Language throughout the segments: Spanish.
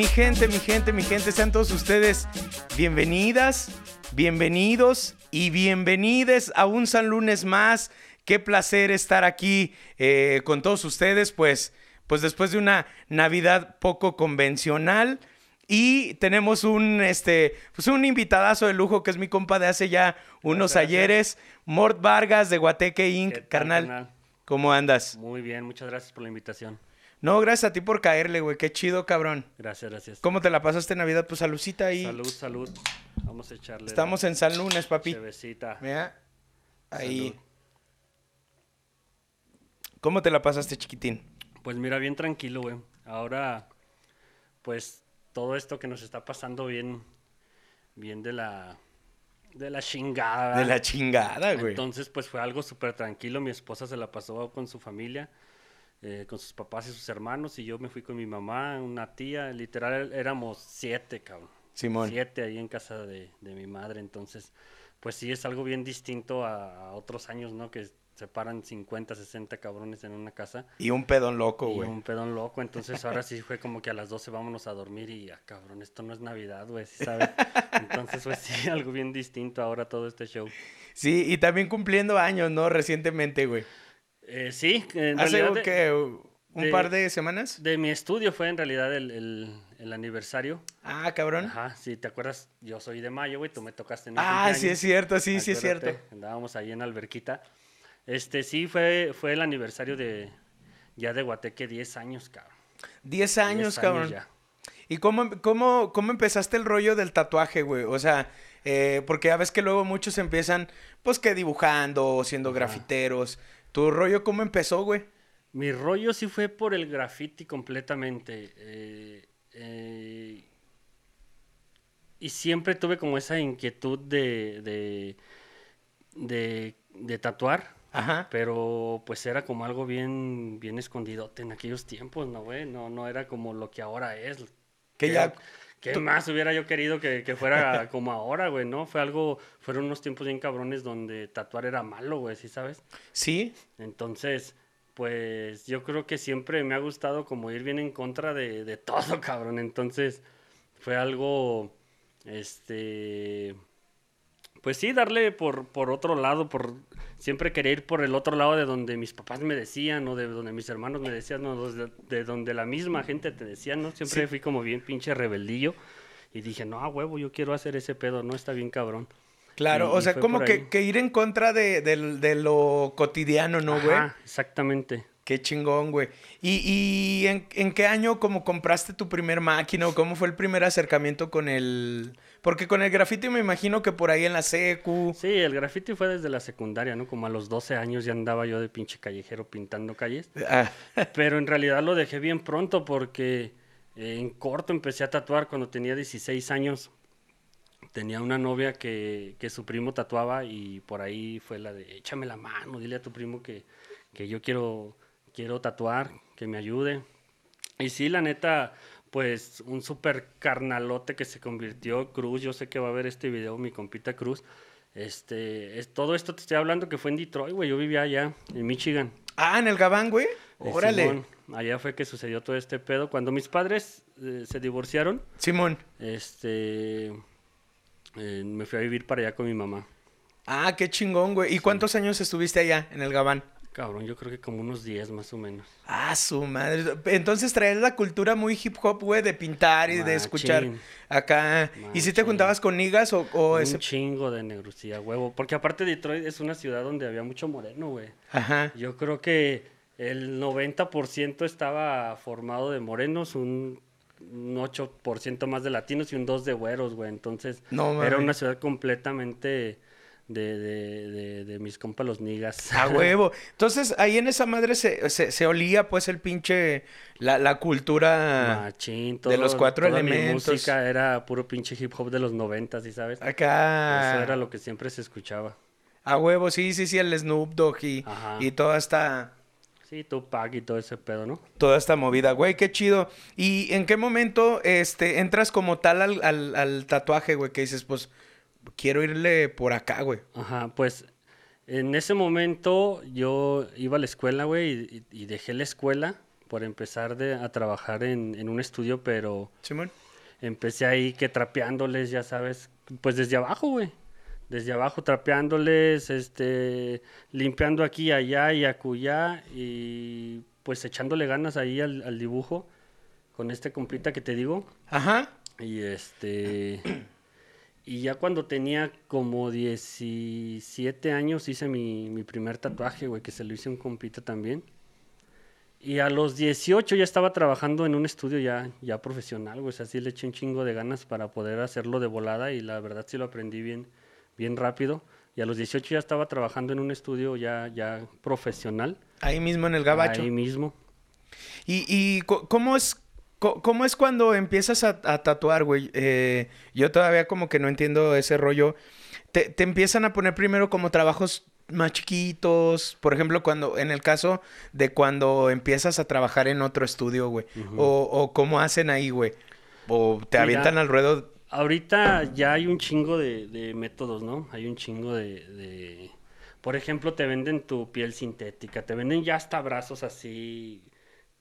Mi gente, mi gente, mi gente, sean todos ustedes bienvenidas, bienvenidos y bienvenides a un San Lunes más. Qué placer estar aquí eh, con todos ustedes, pues, pues después de una Navidad poco convencional. Y tenemos un, este, pues un invitadazo de lujo que es mi compa de hace ya unos ayeres, Mort Vargas de Guateque Inc. ¿Qué tal, Carnal, carnal? ¿cómo andas? Muy bien, muchas gracias por la invitación. No, gracias a ti por caerle, güey. Qué chido, cabrón. Gracias, gracias. ¿Cómo te la pasaste Navidad? Pues salucita ahí. Salud, salud. Vamos a echarle. Estamos en San Lunes, papi. Chevecita. Mira. Ahí. Salud. ¿Cómo te la pasaste, chiquitín? Pues mira, bien tranquilo, güey. Ahora, pues todo esto que nos está pasando bien, bien de la, de la chingada. De la chingada, güey. Entonces, pues fue algo súper tranquilo. Mi esposa se la pasó con su familia, eh, con sus papás y sus hermanos, y yo me fui con mi mamá, una tía. Literal, éramos siete, cabrón. Simón. Siete ahí en casa de, de mi madre. Entonces, pues sí, es algo bien distinto a, a otros años, ¿no? Que se paran 50, 60 cabrones en una casa. Y un pedón loco, Y güey. un pedón loco, entonces ahora sí fue como que a las 12 vámonos a dormir y, ah, cabrón, esto no es Navidad, güey, ¿sí ¿sabes? Entonces, pues sí, algo bien distinto ahora todo este show. Sí, y también cumpliendo años, ¿no? Recientemente, güey. Eh, sí, en ¿Hace realidad qué? ¿Un de- par de semanas? de mi estudio fue en realidad el, el- el aniversario. Ah, cabrón. Ajá, sí, ¿te acuerdas? Yo soy de mayo, güey, tú me tocaste en mi Ah, sí es cierto, sí, sí es cierto. Andábamos ahí en Alberquita. Este, sí, fue, fue el aniversario de, ya de Guateque, 10 años, cabrón. Diez 10 años, cabrón. ya. ¿Y cómo, cómo, cómo empezaste el rollo del tatuaje, güey? O sea, eh, porque ya ves que luego muchos empiezan, pues que dibujando siendo Ajá. grafiteros. ¿Tu rollo cómo empezó, güey? Mi rollo sí fue por el graffiti completamente. eh, eh, y siempre tuve como esa inquietud de, de, de, de tatuar, Ajá. pero pues era como algo bien, bien escondidote en aquellos tiempos, ¿no, güey? No, no era como lo que ahora es. Que ¿Qué- ya... ¿Qué más hubiera yo querido que, que fuera como ahora, güey, no? Fue algo, fueron unos tiempos bien cabrones donde tatuar era malo, güey, ¿sí sabes? Sí, Entonces, pues yo creo que siempre me ha gustado como ir bien en contra de, de todo, cabrón. Entonces, fue algo, este, pues sí, darle por, por otro lado, por siempre querer ir por el otro lado de donde mis papás me decían o de donde mis hermanos me decían, o de, de donde la misma gente te decía, ¿no? Siempre Sí. fui como bien pinche rebeldillo. Y dije, no, a huevo, yo quiero hacer ese pedo, no está bien cabrón. claro. Y- o sea, como que, que ir en contra de, de lo cotidiano, ¿no, güey? Exactamente. Qué chingón, güey. ¿Y, y en, en qué año como compraste tu primer máquina o cómo fue el primer acercamiento con el... Porque con el grafiti me imagino que por ahí en la secu... Sí, el graffiti fue desde la secundaria, ¿no? Como a los 12 años ya andaba yo de pinche callejero pintando calles. Ah, Pero en realidad lo dejé bien pronto porque eh, en corto empecé a tatuar cuando tenía 16 años. Tenía una novia que, que su primo tatuaba y por ahí fue la de échame la mano, dile a tu primo que, que yo quiero, quiero tatuar, que me ayude. Y sí, la neta, pues un super carnalote que se convirtió Cruz. Yo sé que va a ver este video mi compita Cruz. Este, es, todo esto te estoy hablando que fue en Detroit, güey. Yo vivía allá, en Michigan. Ah, en el Gabán, güey. Órale. Simón, allá fue que sucedió todo este pedo. Cuando mis padres eh, se divorciaron, Simón. este, eh, me fui a vivir para allá con mi mamá. Ah, qué chingón, güey. ¿Y cuántos años estuviste allá en el Gabán? Cabrón, yo creo que como unos 10 más o menos. Ah, su madre. Entonces traes la cultura muy hip hop, güey, de pintar y de escuchar Machín. acá. ¿Y si te juntabas con niggas o, o Un ese... chingo de negrusía, huevo. Porque aparte Detroit es una ciudad donde había mucho moreno, güey. Ajá. Yo creo que el 90% estaba formado de morenos, un, un 8% más de latinos y un 2% de güeros, güey. Entonces, No era una ciudad completamente de, de, de, de mis compas los niggas. A huevo. Entonces, ahí en esa madre se, se, se olía, pues, el pinche... La, la cultura... Machín, de los cuatro toda mi elementos. música era puro pinche hip hop de los 90, ¿sí sabes? Acá... Eso era lo que siempre se escuchaba. A huevo, sí, sí, sí, el Snoop Dogg y, Ajá. y toda esta... Sí, Tupac y todo ese pedo, ¿no? Toda esta movida, güey, qué chido. ¿Y en qué momento este, entras como tal al, al, al tatuaje, güey? Que dices, pues, quiero irle por acá, güey. Ajá, pues en ese momento yo iba a la escuela, güey, y, y dejé la escuela por empezar de, a trabajar en, en un estudio, pero Simón. empecé ahí que trapeándoles, ya sabes, pues desde abajo, güey. Desde abajo trapeándoles, este, limpiando aquí allá y acullá y pues echándole ganas ahí al, al dibujo con este compita que te digo. Ajá. Y este. Y ya cuando tenía como 17 años hice mi, mi primer tatuaje, güey, que se lo hice a un compita también. Y a los 18 ya estaba trabajando en un estudio ya, ya profesional, güey. O sea, sí le eché un chingo de ganas para poder hacerlo de volada y la verdad sí lo aprendí bien, bien rápido. Y a los 18 ya estaba trabajando en un estudio ya, ya profesional. Ahí mismo en el gabacho. Ahí mismo. ¿Y, y cómo es cómo es cuando empiezas a, a tatuar, güey? Eh, yo todavía como que no entiendo ese rollo. Te, te empiezan a poner primero como trabajos más chiquitos, por ejemplo, cuando en el caso de cuando empiezas a trabajar en otro estudio, güey, o, o cómo hacen ahí, güey, o te Mira, avientan al ruedo. Ahorita ya hay un chingo de, de métodos, ¿no? Hay un chingo de, de- Por ejemplo, te venden tu piel sintética, te venden ya hasta brazos así,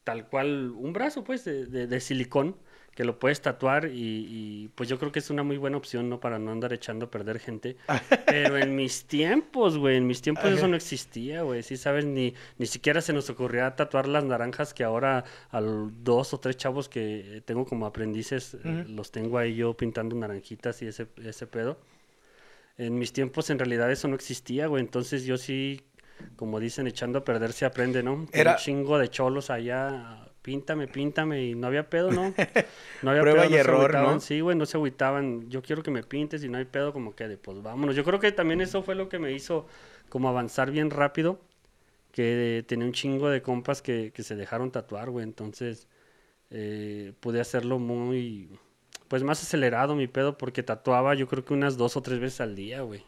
tal cual, un brazo pues de, de- de silicón que lo puedes tatuar y, y, pues yo creo que es una muy buena opción, ¿no? Para no andar echando a perder gente. Pero en mis tiempos, güey, en mis tiempos eso no existía, güey. Sí, sabes, ni, ni siquiera se nos ocurría tatuar las naranjas que ahora a los dos o tres chavos que tengo como aprendices, eh, los tengo ahí yo pintando naranjitas y ese, ese pedo. En mis tiempos en realidad eso no existía, güey. Entonces yo sí, como dicen, echando a perder se aprende, ¿no? Era- Un chingo de cholos allá, píntame, píntame, y no había pedo, ¿no? No había Prueba pedo, y se error. ¿no? Sí, güey, no se agüitaban. Yo quiero que me pintes y no hay pedo, como que de, pues vámonos. Yo creo que también eso fue lo que me hizo como avanzar bien rápido, que tenía un chingo de compas que, que se dejaron tatuar, güey. Entonces eh, pude hacerlo muy, pues más acelerado mi pedo, porque tatuaba yo creo que unas dos o tres veces al día, güey.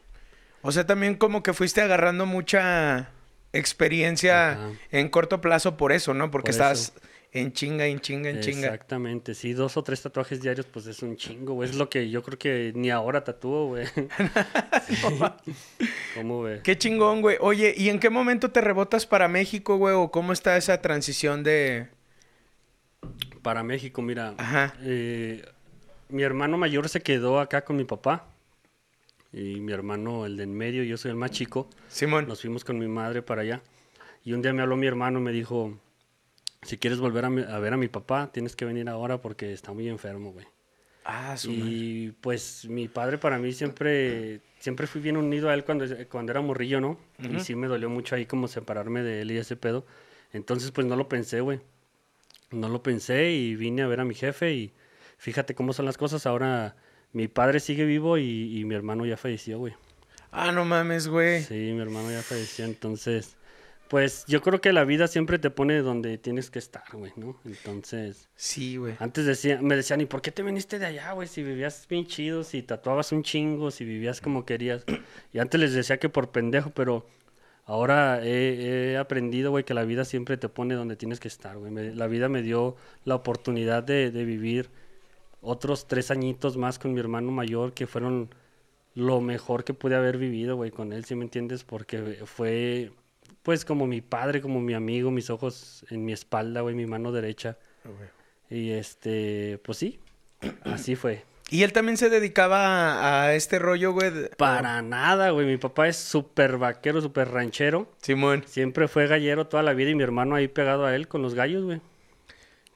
O sea, también como que fuiste agarrando mucha experiencia Ajá. en corto plazo por eso, ¿no? Porque Por estabas en chinga, en chinga, en chinga. Exactamente, sí, dos o tres tatuajes diarios, pues es un chingo, güey. Es lo que yo creo que ni ahora tatúo, güey. Sí. ¿Cómo, güey? Qué chingón, güey. Oye, ¿y en qué momento te rebotas para México, güey? ¿O cómo está esa transición de... Para México, mira. Ajá. eh, mi hermano mayor se quedó acá con mi papá. Y mi hermano, el de en medio, yo soy el más chico. Simón. Nos fuimos con mi madre para allá. Y un día me habló mi hermano y me dijo, si quieres volver a, mi- a ver a mi papá, tienes que venir ahora porque está muy enfermo, güey. Ah, su madre. Y pues mi padre para mí siempre, siempre fui bien unido a él cuando, cuando era morrillo, ¿no? Y sí me dolió mucho ahí como separarme de él y ese pedo. Entonces pues no lo pensé, güey. No lo pensé y vine a ver a mi jefe y fíjate cómo son las cosas. Ahora mi padre sigue vivo y, y mi hermano ya falleció, güey. Ah, no mames, güey. Sí, mi hermano ya falleció, entonces... Pues yo creo que la vida siempre te pone donde tienes que estar, güey, ¿no? Entonces... Sí, güey. Antes decía, me decían, ¿y por qué te viniste de allá, güey? Si vivías bien chido, si tatuabas un chingo, si vivías como querías. Y antes les decía que por pendejo, pero ahora he, he aprendido, güey, que la vida siempre te pone donde tienes que estar, güey. La vida me dio la oportunidad de, de vivir otros tres añitos más con mi hermano mayor, que fueron lo mejor que pude haber vivido, güey, con él, ¿sí me entiendes? Porque fue, pues, como mi padre, como mi amigo, mis ojos en mi espalda, güey, mi mano derecha. Y este, pues sí, así fue. ¿Y él también se dedicaba a, este rollo, güey? de- Para nada, güey. Mi papá es súper vaquero, súper ranchero. Simón. Siempre fue gallero toda la vida y mi hermano ahí pegado a él con los gallos, güey.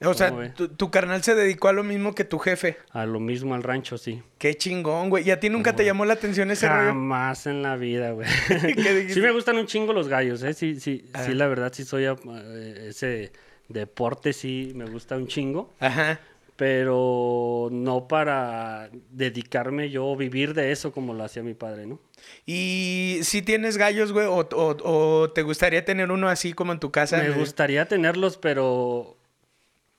O sea, tu, tu carnal se dedicó a lo mismo que tu jefe. A lo mismo al rancho, sí. Qué chingón, güey. ¿Y a ti nunca te llamó la atención ese rollo? Jamás en la vida, güey. Sí me gustan un chingo los gallos, ¿eh? Sí, sí, Ah. sí, la verdad sí soy a- eh, ese deporte, sí me gusta un chingo. Ajá. Pero no para dedicarme yo vivir de eso como lo hacía mi padre, ¿no? ¿Y si tienes gallos, güey? O, o- o te gustaría tener uno así como en tu casa? Me gustaría tenerlos, pero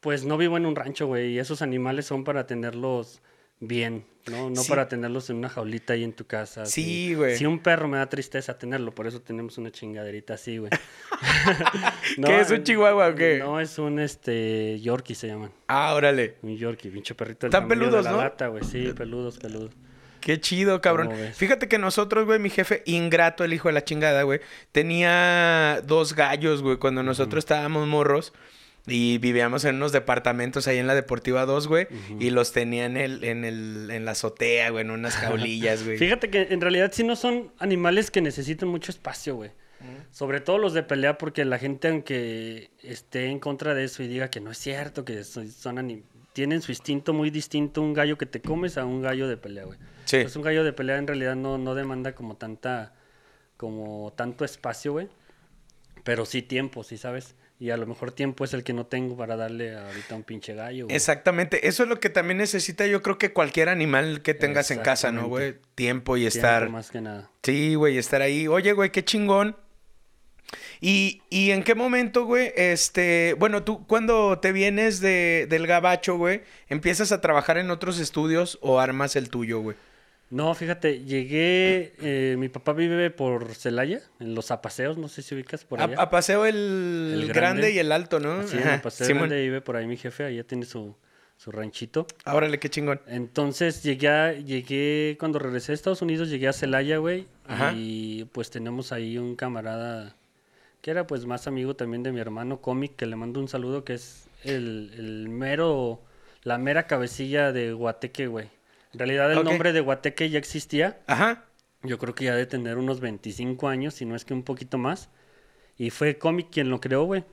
pues no vivo en un rancho, güey, y esos animales son para tenerlos bien, ¿no? No Sí. para tenerlos en una jaulita ahí en tu casa. Sí, güey. Si un perro me da tristeza tenerlo, por eso tenemos una chingaderita así, güey. ¿Qué es un chihuahua o qué? No, es un este Yorkie se llaman. Ah, órale. Un Yorkie, pinche perrito Están tamaño de peludos, la ¿no? lata, güey. Sí, peludos, peludos. Qué chido, cabrón. Fíjate que nosotros, güey, mi jefe, ingrato, el hijo de la chingada, güey, tenía dos gallos, güey, cuando nosotros estábamos morros. Y vivíamos en unos departamentos ahí en la Deportiva 2, güey. Y los tenía en, el, en, el, en la azotea, güey, en unas jaulillas, güey. Fíjate que en realidad sí no son animales que necesiten mucho espacio, güey. Sobre todo los de pelea, porque la gente, aunque esté en contra de eso y diga que no es cierto, que son, son tienen su instinto muy distinto un gallo que te comes a un gallo de pelea, güey. Sí. Entonces un gallo de pelea en realidad no, no demanda como tanta, como tanto espacio, güey. Pero sí tiempo, sí sabes. Y a lo mejor tiempo es el que no tengo para darle ahorita un pinche gallo. Exactamente. Eso es lo que también necesita, yo creo que cualquier animal que tengas en casa, ¿no, güey? Tiempo y estar. Más que nada. Sí, güey, estar ahí. Oye, güey, qué chingón. ¿Y, ¿Y, en qué momento, güey? Este, bueno, tú cuando te vienes de, del gabacho, güey, ¿empiezas a trabajar en otros estudios o armas el tuyo, güey? No, fíjate, llegué, eh, mi papá vive por Celaya, en los apaseos, no sé si ubicas por allá. Apaseo el, el grande. y el alto, ¿no? Sí, en Apaseo grande vive por ahí mi jefe, allá tiene su, su ranchito. Órale, qué chingón. Entonces llegué, llegué, cuando regresé a Estados Unidos, llegué a Celaya, güey, y pues tenemos ahí un camarada que era pues más amigo también de mi hermano cómic, que le mando un saludo, que es el, el mero, la mera cabecilla de Guateque, güey. En realidad el nombre de Guateque ya existía. Ajá. Yo creo que ya de tener unos 25 años, si no es que un poquito más. Y fue Comic quien lo creó, güey.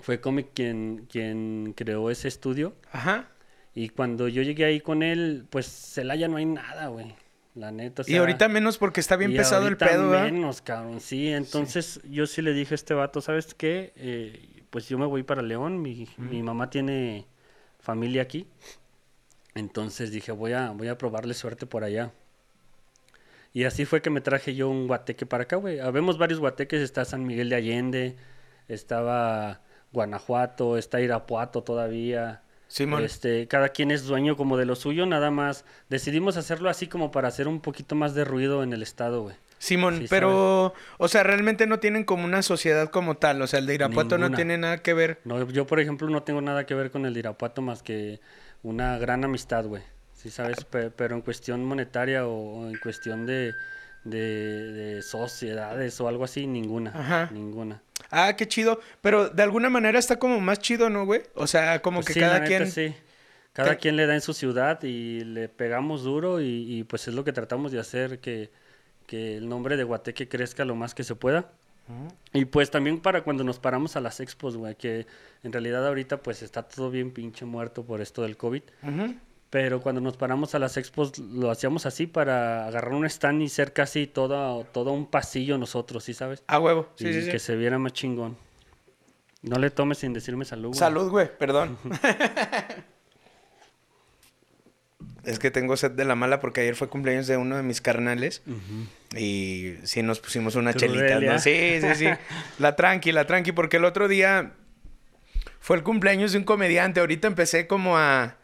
Fue Comic quien, quien creó ese estudio. Ajá. Y cuando yo llegué ahí con él, pues Celaya no hay nada, güey. La neta. y ahorita menos porque está bien pesado el pedo, ¿verdad? menos, cabrón. Sí, entonces yo sí le dije a este vato, ¿sabes qué? Eh, pues yo me voy para León. Mi, mi mamá tiene familia aquí. Entonces dije, voy a, voy a probarle suerte por allá. Y así fue que me traje yo un guateque para acá, güey. Habemos varios guateques, está San Miguel de Allende, estaba Guanajuato, está Irapuato todavía. Simón. Este, cada quien es dueño como de lo suyo, nada más. Decidimos hacerlo así como para hacer un poquito más de ruido en el estado, güey. Simón, pero, o sea, realmente no tienen como una sociedad como tal. O sea, el de Irapuato no tiene nada que ver. No, yo, por ejemplo, no tengo nada que ver con el de Irapuato más que una gran amistad, güey. Sí, sabes, pero en cuestión monetaria o en cuestión de, de, sociedades o algo así, ninguna. Ajá. Ninguna. Ah, qué chido. Pero de alguna manera está como más chido, ¿no, güey? O sea, como pues que cada quien. Sí. Cada quien le da en su ciudad y le pegamos duro y, pues es lo que tratamos de hacer, que, que el nombre de Guateque crezca lo más que se pueda. Y pues también para cuando nos paramos a las expos, güey, que en realidad ahorita pues está todo bien pinche muerto por esto del COVID. Pero cuando nos paramos a las expos lo hacíamos así para agarrar un stand y ser casi todo, todo un pasillo nosotros, ¿sí sabes? A huevo, sí, y que se viera más chingón. No le tomes sin decirme salud. Salud, güey, perdón. Es que tengo sed de la mala porque ayer fue cumpleaños de uno de mis carnales. Y sí nos pusimos una chelita, ¿no? Sí, sí, sí. la tranqui, la tranqui, porque el otro día fue el cumpleaños de un comediante. Ahorita empecé como a,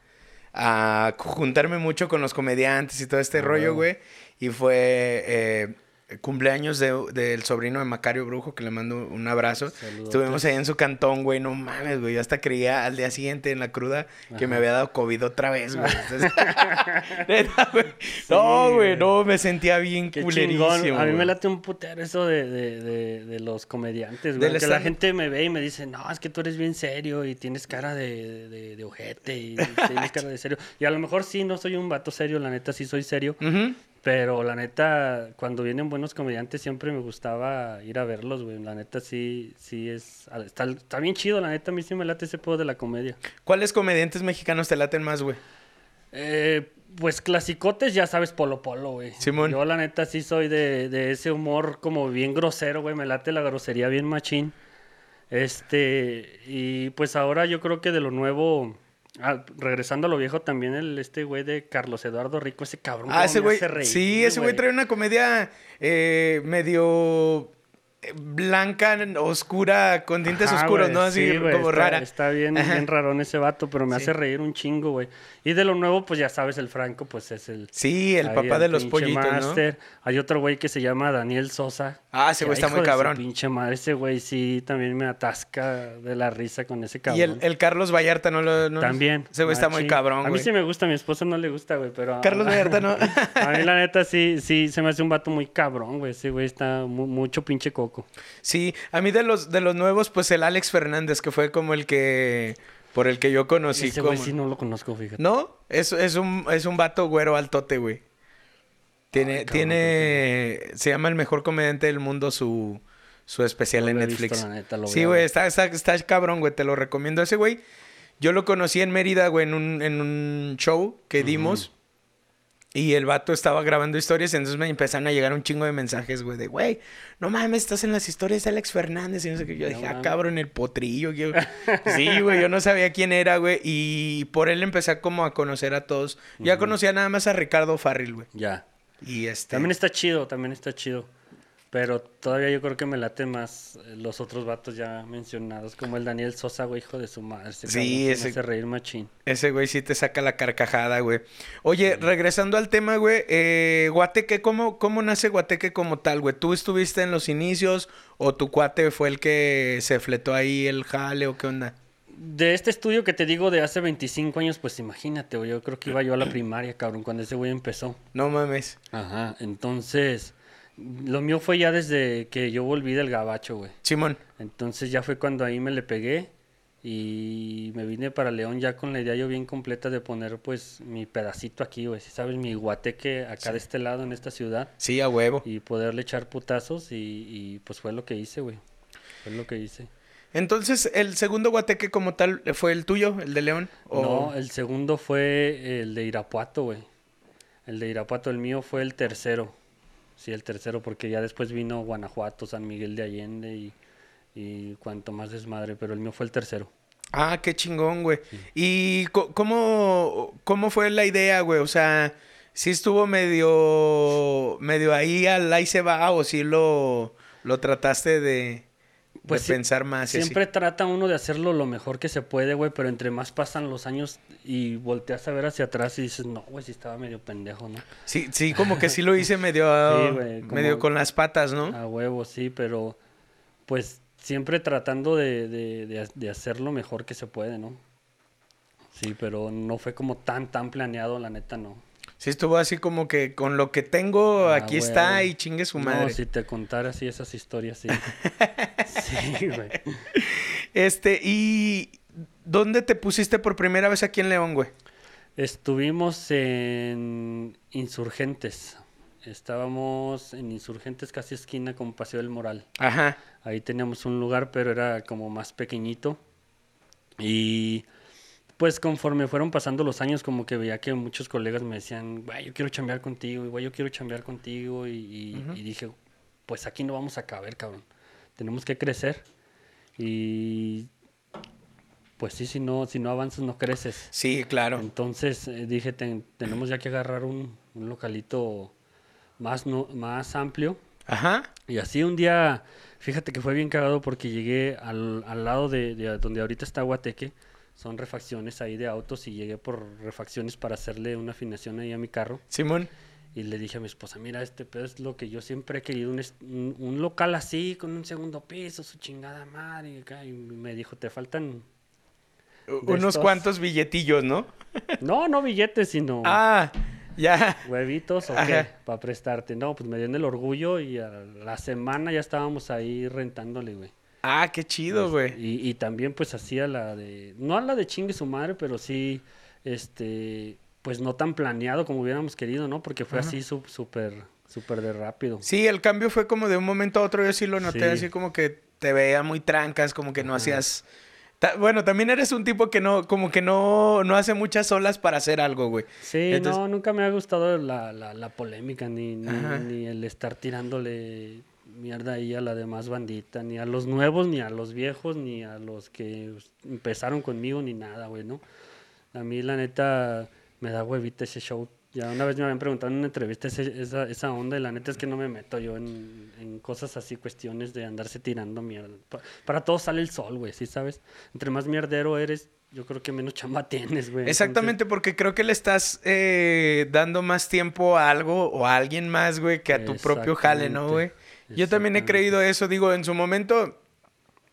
a juntarme mucho con los comediantes y todo este ah, rollo, güey. Y fue eh, cumpleaños del sobrino de Macario Brujo, que le mando un abrazo. Estuvimos ahí en su cantón, güey, no mames, güey. Yo hasta creía al día siguiente en la cruda que me había dado COVID otra vez, güey. no, güey, no, me sentía bien culerísimo. A mí me late un putero eso de, los comediantes, güey. Que la gente me ve y me dice, no, es que tú eres bien serio y tienes cara de, ojete y tienes cara de serio. Y a lo mejor sí, no soy un vato serio, la neta sí soy serio. Pero la neta, cuando vienen buenos comediantes siempre me gustaba ir a verlos, güey. La neta sí, sí es... Está, está, bien chido, la neta a mí sí me late ese pedo de la comedia. ¿Cuáles comediantes mexicanos te laten más, güey? Eh, pues clasicotes, ya sabes, Polo Polo, güey. Simón. Yo la neta sí soy de, de ese humor como bien grosero, güey. Me late la grosería bien machín. Este, y pues ahora yo creo que de lo nuevo Ah, regresando a lo viejo, también el este güey de Carlos Eduardo Rico, ese cabrón. Ah, ese güey. Sí, ese güey trae una comedia eh, medio blanca, oscura, con dientes oscuros, ¿no? Así como rara. Está bien, bien rarón ese vato, pero me hace reír un chingo, güey. Y de lo nuevo, pues ya sabes, el Franco, pues es el... Sí, el papá de los pollitos, master. ¿no? Hay otro güey que se llama Daniel Sosa. Ah, ese güey está muy cabrón. pinche madre, ese güey sí también me atasca de la risa con ese cabrón. Y el, el Carlos Vallarta no lo... también. Ese güey está muy cabrón, A mí sí me gusta, a mi esposa no le gusta, güey, pero... Carlos Vallarta no. a mí la neta sí, sí, se me hace un vato muy cabrón, güey. Ese güey está mucho pinche coco poco. Sí, a mí de los, de los nuevos, pues el Alex Fernández, que fue como el que... Por el que yo conocí. Ese como... güey sí no lo conozco, fíjate. ¿No? Es, es, un, es un vato güero altote, güey. Tiene, Ay, cabrón, tiene... Se llama el mejor comediante del mundo su, su especial No en visto, Netflix. neta, sí, güey, está, está, está cabrón, güey. Te lo recomiendo. Ese güey, yo lo conocí en Mérida, güey, en un, en un show que dimos. Y el vato estaba grabando historias, entonces me empezaron a llegar un chingo de mensajes, güey, de, güey, no mames, estás en las historias de Alex Fernández. Y no sé qué. Yo No dije, ah, mames. cabrón, el potrillo. yo- Sí, güey, yo no sabía quién era, güey. Y por él empecé como a conocer a todos. Ya conocía nada más a Ricardo Farril, güey. Ya. Y este... También está chido, también está chido. Pero todavía yo creo que me late más eh, los otros vatos ya mencionados, como el Daniel Sosa, güey, hijo de su madre. Ese Sí, me ese- hace reír machín. Ese güey sí te saca la carcajada, güey. Oye, regresando al tema, güey, eh, Guateque, ¿cómo, ¿cómo nace Guateque como tal, güey? ¿Tú estuviste en los inicios o tu cuate fue el que se fletó ahí el jale o qué onda? De este estudio que te digo de hace 25 años, pues imagínate, güey, yo creo que iba yo a la primaria, cabrón, cuando ese güey empezó. No mames. Ajá, entonces, lo mío fue ya desde que yo volví del gabacho, güey. Simón. Entonces ya fue cuando ahí me le pegué y me vine para León ya con la idea yo bien completa de poner pues mi pedacito aquí, güey, si sabes, mi guateque acá de este lado en esta ciudad Sí, a huevo. y poderle echar putazos y, y, pues fue lo que hice, güey. Fue lo que hice. Entonces, ¿el segundo Guateque como tal fue el tuyo, el de León? ¿O- No, el segundo fue el de Irapuato, güey. El de Irapuato, el mío fue el tercero. Sí, el tercero, porque ya después vino Guanajuato, San Miguel de Allende y, y cuanto más desmadre, pero el mío fue el tercero. Ah, qué chingón, güey. ¿Y cómo, cómo fue la idea, güey? O sea, ¿sí estuvo medio, medio ahí al ahí se va o sí lo, lo trataste de, Pues de pensar más? así? Siempre trata uno de hacerlo lo mejor que se puede, güey, pero entre más pasan los años y volteas a ver hacia atrás y dices, no, güey, sí estaba medio pendejo, ¿no? Sí, sí, como que sí lo hice medio, Sí, güey, como- medio con las patas, ¿no? A huevo, sí, pero pues siempre tratando de, de, de, de hacer lo mejor que se puede, ¿no? Sí, pero no fue como tan, tan planeado, la neta, no. Sí estuvo así como que con lo que tengo, Ah, aquí está y chingue su madre. No, si te contara así esas historias, sí. sí, güey. Este, ¿y dónde te pusiste por primera vez aquí en León, güey? Estuvimos en Insurgentes. Estábamos en Insurgentes casi esquina con Paseo del Moral. Ajá. Ahí teníamos un lugar, pero era como más pequeñito. Y pues conforme fueron pasando los años, como que veía que muchos colegas me decían, güey, yo quiero chambear contigo, güey, yo quiero chambear contigo. Y, y- y dije, pues aquí no vamos a caber, cabrón. Tenemos que crecer. Y pues sí, si no, si no avanzas, no creces. Sí, claro. Entonces eh, dije, "Ten- tenemos ya que agarrar un, un localito más, no, más amplio. Ajá. Y así un día, fíjate que fue bien cagado porque llegué al, al lado de, de donde ahorita está Guateque. Son refacciones ahí de autos y llegué por refacciones para hacerle una afinación ahí a mi carro. Simón. Y le dije a mi esposa, mira, este pedo es lo que yo siempre he querido, un, un, un local así, con un segundo piso, su chingada madre. Y acá, y me dijo, te faltan... Unos estos- cuantos billetillos, ¿no? No, no billetes, sino... Ah, ya. ¿Huevitos o qué? Para prestarte. No, pues me dieron el orgullo y a la semana ya estábamos ahí rentándole, güey. Ah, qué chido, güey. Y, y también pues hacía la de... No a la de chingue su madre, pero sí, este... Pues no tan planeado como hubiéramos querido, ¿no? Porque fue así su- súper, súper de rápido. Sí, el cambio fue como de un momento a otro. Yo sí lo noté, Sí. así como que te veía muy trancas, como que no hacías. Ta- Bueno, también eres un tipo que no, como que no, no hace muchas olas para hacer algo, güey. Sí, Entonces- no, nunca me ha gustado la, la, la polémica, ni, ni, Ajá. ni el estar tirándole mierda ahí a la demás bandita, ni a los nuevos, ni a los viejos, ni a los que empezaron conmigo, ni nada, güey, ¿no? A mí, la neta, me da huevita ese show. Ya una vez me habían preguntado en una entrevista ese- esa, esa onda, y la neta es que no me meto yo en, en cosas así, cuestiones de andarse tirando mierda. Pa- para todos sale el sol, güey, ¿sí sabes? Entre más mierdero eres, yo creo que menos chamba tienes, güey. Entonces- Exactamente, porque creo que le estás eh, dando más tiempo a algo o a alguien más, güey, que a tu propio jale, ¿no, güey? Yo también he creído eso, digo, en su momento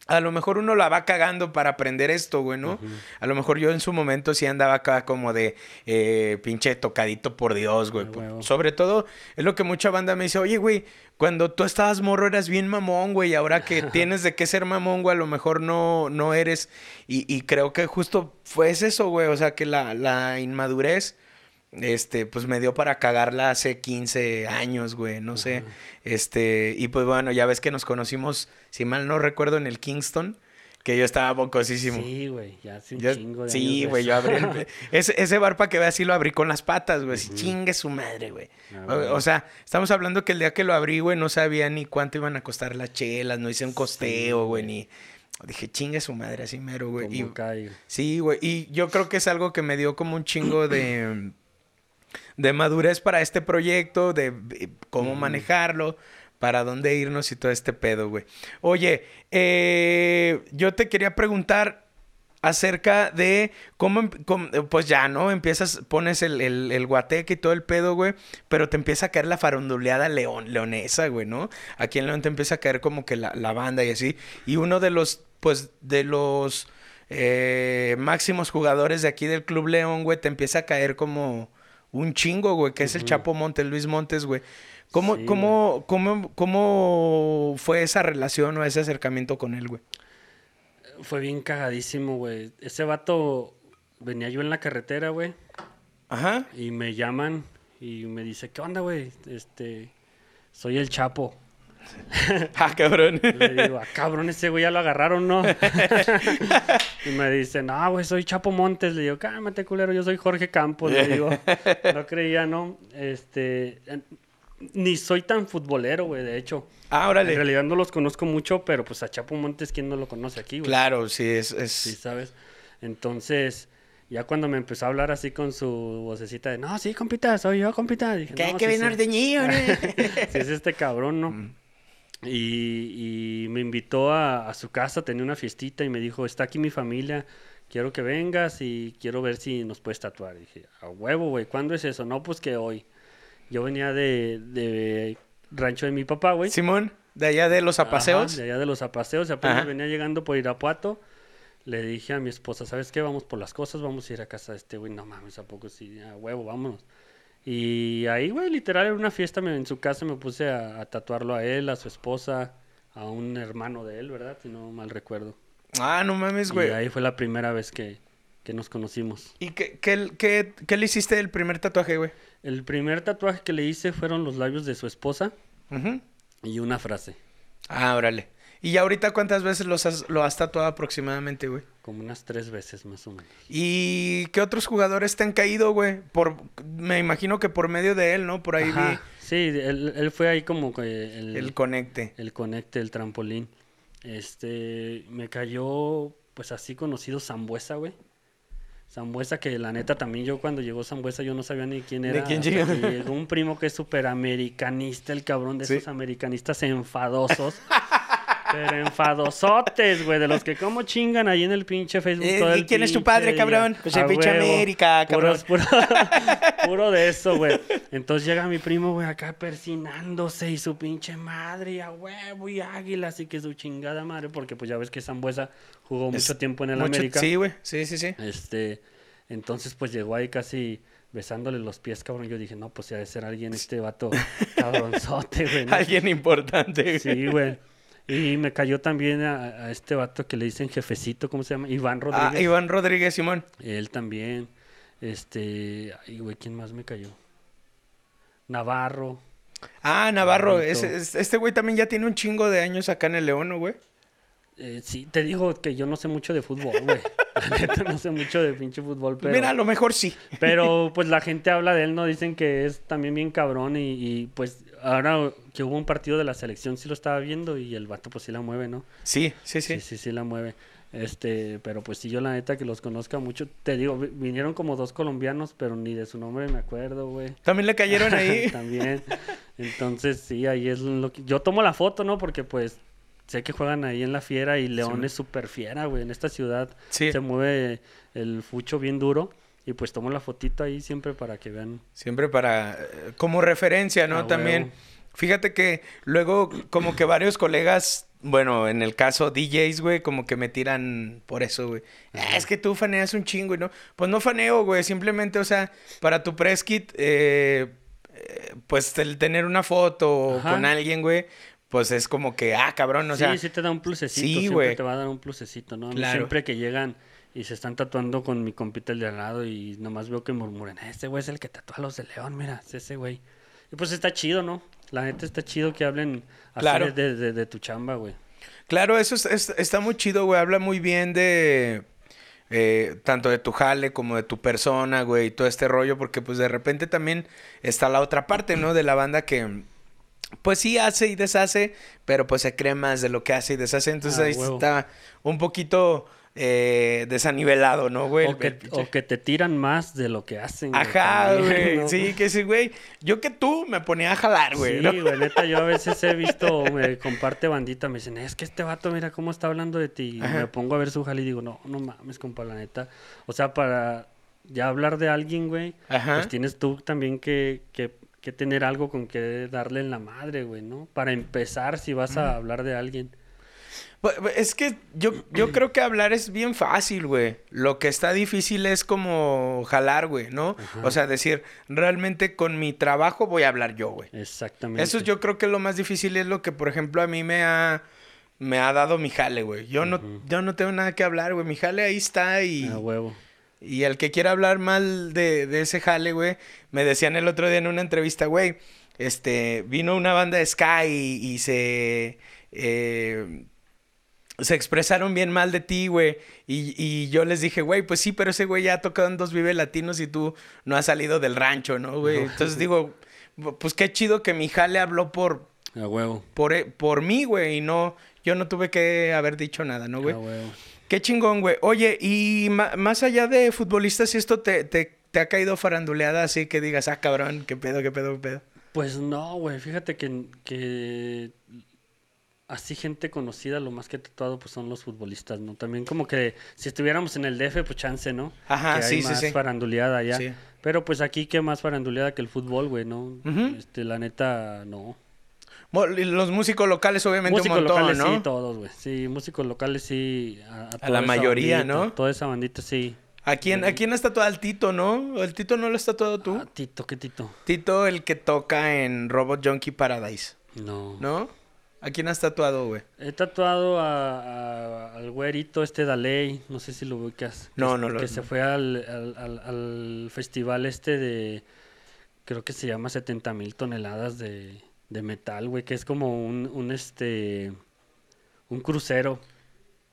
a lo mejor uno la va cagando para aprender esto, güey, ¿no? A lo mejor yo en su momento sí andaba acá como de eh, pinche tocadito por Dios, güey. Sobre todo, es lo que mucha banda me dice, oye, güey, cuando tú estabas morro eras bien mamón, güey, y ahora que tienes de qué ser mamón, güey, a lo mejor no, no eres. Y, creo que justo fue eso, güey, o sea, que la, la inmadurez este, pues me dio para cagarla hace 15 años, güey, no sé. Este, y pues bueno, ya ves que nos conocimos, si mal no recuerdo, en el Kingston. Que yo estaba bocosísimo. Sí, güey, ya hace un chingo de Sí, güey, yo abrí. ese, ese bar para que veas, sí lo abrí con las patas, güey. Chingue su madre, güey. Ah, o, sea, estamos hablando que el día que lo abrí, güey, no sabía ni cuánto iban a costar las chelas, no hice un costeo, güey, ni. Dije, chingue su madre, así mero, güey. Y, sí, güey. Y yo creo que es algo que me dio como un chingo de de madurez para este proyecto, de cómo manejarlo, para dónde irnos y todo este pedo, güey. Oye, eh, yo te quería preguntar acerca de cómo, pues ya, ¿no? Empiezas, pones el, el, guateque y todo el pedo, güey, pero te empieza a caer la faronduleada león, leonesa, güey, ¿no? Aquí en León te empieza a caer como que la, la banda y así. Y uno de los, pues, de los eh, máximos jugadores de aquí del Club León, güey, te empieza a caer como un chingo, güey, que es el Chapo Montes, Luis Montes, güey. ¿Cómo, cómo, cómo, cómo fue esa relación o ese acercamiento con él, güey? Fue bien cagadísimo, güey. Ese vato venía yo en la carretera, güey. Ajá. Y me llaman y me dice, ¿qué onda, güey? Este, soy el Chapo. ah, cabrón. Le digo, ah, cabrón, ese güey ya lo agarraron, ¿no? y me dice, no, güey, soy Chapo Montes. Le digo, cálmate, culero, yo soy Jorge Campos. Le digo, no creía, ¿no? Este, ni soy tan futbolero, güey, de hecho. Ah, órale. En realidad no los conozco mucho, pero pues a Chapo Montes, ¿quién no lo conoce aquí, güey? Claro, sí, es, es... Sí, ¿sabes? Entonces, ya cuando me empezó a hablar así con su vocecita de, no, sí, compita, soy yo, compita. Dije, ¿Qué, no, que sí, de si es este cabrón, ¿no? Mm. Y, me invitó a, su casa, tenía una fiestita y me dijo, está aquí mi familia, quiero que vengas y quiero ver si nos puedes tatuar. dije, a huevo, güey, ¿cuándo es eso? No, pues que hoy. Yo venía de, de rancho de mi papá, güey. Simón, de allá de los apaseos. de allá de los apaseos, apenas venía llegando por Irapuato. Le dije a mi esposa, ¿sabes qué? Vamos por las cosas, vamos a ir a casa de este güey. No mames, ¿a poco sí? A huevo, vámonos. Y ahí, güey, literal, en una fiesta en su casa me puse a, tatuarlo a él, a su esposa, a un hermano de él, ¿verdad? Si no mal recuerdo. Ah, no mames, güey. Y ahí fue la primera vez que, nos conocimos. ¿Y qué, qué, qué, le hiciste del primer tatuaje, güey? El primer tatuaje que le hice fueron los labios de su esposa y una frase. Ah, órale. ¿Y ahorita cuántas veces los has, lo has tatuado aproximadamente, güey? Como unas tres veces más o menos. ¿Y qué otros jugadores te han caído, güey? Por, me imagino que por medio de él, ¿no? Por ahí vi. Sí, él, fue ahí como el, el conecte. El conecte, el trampolín. Este, me cayó, pues así conocido Zambuesa, güey. Zambuesa, que la neta también yo cuando llegó Zambuesa yo no sabía ni quién era. ¿De quién llegó? Llegó un primo que es súper americanista, el cabrón de esos americanistas enfadosos. Pero enfadosotes, güey, de los que como chingan ahí en el pinche Facebook. Eh, ¿Y quién es tu padre, cabrón? Pues el pinche América, cabrón. Puro, de eso, güey. Entonces llega mi primo, güey, acá persinándose y su pinche madre, y a huevo y águila, así que su chingada madre, porque pues ya ves que Zambuesa jugó mucho tiempo en el América. Sí, güey, sí, sí, sí. Este, entonces pues llegó ahí casi besándole los pies, cabrón. Yo dije, no, pues ya debe ser alguien, este vato cabronzote, güey. Alguien importante, güey. Sí, güey. Y me cayó también a, este vato que le dicen jefecito, ¿cómo se llama? Iván ah, Rodríguez. Ah, Iván Rodríguez, Simón. Él también. Este, ay, güey, ¿quién más me cayó? Navarro. Ah, Navarro. este güey también ya tiene un chingo de años acá en el León, ¿no, güey? Eh, sí, te digo que yo no sé mucho de fútbol, güey. La neta no sé mucho de pinche fútbol, pero... Mira, a lo mejor sí. Pero, pues, la gente habla de él, ¿no? Dicen que es también bien cabrón y, y pues, ahora que hubo un partido de la selección sí lo estaba viendo y el vato pues sí la mueve, ¿no? Sí, sí, sí. Sí, sí, sí la mueve. Este, pero pues sí, yo la neta que los conozca mucho. Te digo, vinieron como dos colombianos, pero ni de su nombre me acuerdo, güey. ¿También le cayeron ahí? También. Entonces, sí, ahí es lo que... Yo tomo la foto, ¿no? Porque pues sé que juegan ahí en la fiera y León es súper fiera, güey. En esta ciudad se mueve el fucho bien duro. Y pues tomo la fotito ahí siempre para que vean. Siempre para... Eh, como referencia, ¿no? También... Fíjate que luego como que varios colegas bueno, en el caso DJs, güey, como que me tiran por eso, güey. "Ah, es que tú faneas un chingo, y ¿no? Pues no faneo, güey. Simplemente, o sea, para tu press kit, eh, eh, pues el tener una foto Ajá. con alguien, güey, pues es como que, ah, cabrón, o sí, sea. sí te da un plusecito, sí, siempre güey. te va a dar un plusecito, ¿no? Claro. Siempre que llegan y se están tatuando con mi compita el de al lado y nomás veo que murmuran, "Ah, este güey es el que tatúa a los de León, mira, es ese güey. Y pues está chido, ¿no? La neta está chido que hablen Claro. de, de- de tu chamba, güey. Claro, eso es- es- está muy chido, güey. Habla muy bien de. eh, tanto de tu jale como de tu persona, güey, y todo este rollo, porque pues de repente también está la otra parte, ¿no? De la banda que. Pues sí hace y deshace, pero pues se cree más de lo que hace y deshace. Entonces Ah, ahí huevo. está un poquito eh, desanivelado, ¿no, güey? O que, o te tiran más de lo que hacen. Ajá, güey. ¿no? Sí, que sí, güey. Yo que tú me ponía a jalar, güey. Sí, ¿no? güey, neta, yo a veces he visto, me comparte bandita, me dicen, es que este vato, mira cómo está hablando de ti. Y Ajá. me pongo a ver su jale y digo, no, no mames, compa, la neta. O sea, para ya hablar de alguien, güey, Ajá. pues tienes tú también que, que, que tener algo con que darle en la madre, güey, ¿no? Para empezar, si vas a hablar de alguien. Pues, Es que yo, yo creo que hablar es bien fácil, güey. Lo que está difícil es como jalar, güey, ¿no? Ajá. O sea, decir, realmente con mi trabajo voy a hablar yo, güey. Exactamente. Eso yo creo que lo más difícil es lo que, por ejemplo, a mí me ha, me ha dado mi jale, güey. Yo, no, yo no tengo nada que hablar, güey. Mi jale ahí está y... A huevo. Y el que quiera hablar mal de, de ese jale, güey, me decían el otro día en una entrevista, güey, este, vino una banda de Sky y, y se, eh, se expresaron bien mal de ti, güey. Y, y yo les dije, güey, pues sí, pero ese güey ya ha tocado en dos Vive Latinos y tú no has salido del rancho, ¿no, güey? Entonces digo, pues qué chido que mi jale habló por, A huevo. por, e- por mí, güey, y no, yo no tuve que haber dicho nada, ¿no, güey? A huevo. Qué chingón, güey. Oye, y más allá de futbolistas, si esto te, te, te ha caído faranduleada así que digas, ah, cabrón, qué pedo, qué pedo, qué pedo. Pues no, güey, fíjate que, que así gente conocida, lo más que he tatuado, pues son los futbolistas, ¿no? También como que si estuviéramos en el DF, pues chance, ¿no? Ajá, que hay sí, sí, más sí. faranduleada allá. Sí. Pero pues aquí, ¿qué más faranduleada que el fútbol, güey, no? Este, la neta, no. Los músicos locales, obviamente, músicos un montón, locales ¿no? sí, todos, güey. Sí, músicos locales sí. A, A toda la mayoría, bandita, ¿no? Toda esa bandita sí. ¿A quién, ¿A quién has tatuado al Tito, no? ¿El Tito no lo has tatuado tú? Ah, Tito, ¿qué Tito? Tito, el que toca en Robot Junkie Paradise, No. ¿no? ¿A quién has tatuado, güey? He tatuado a, a- al güerito este Daley, no sé si lo ubicas. que No, es- no lo- Que se fue al, al, al- al festival este de, creo que se llama 70 mil toneladas de, de metal, güey, que es como un, un este, un crucero.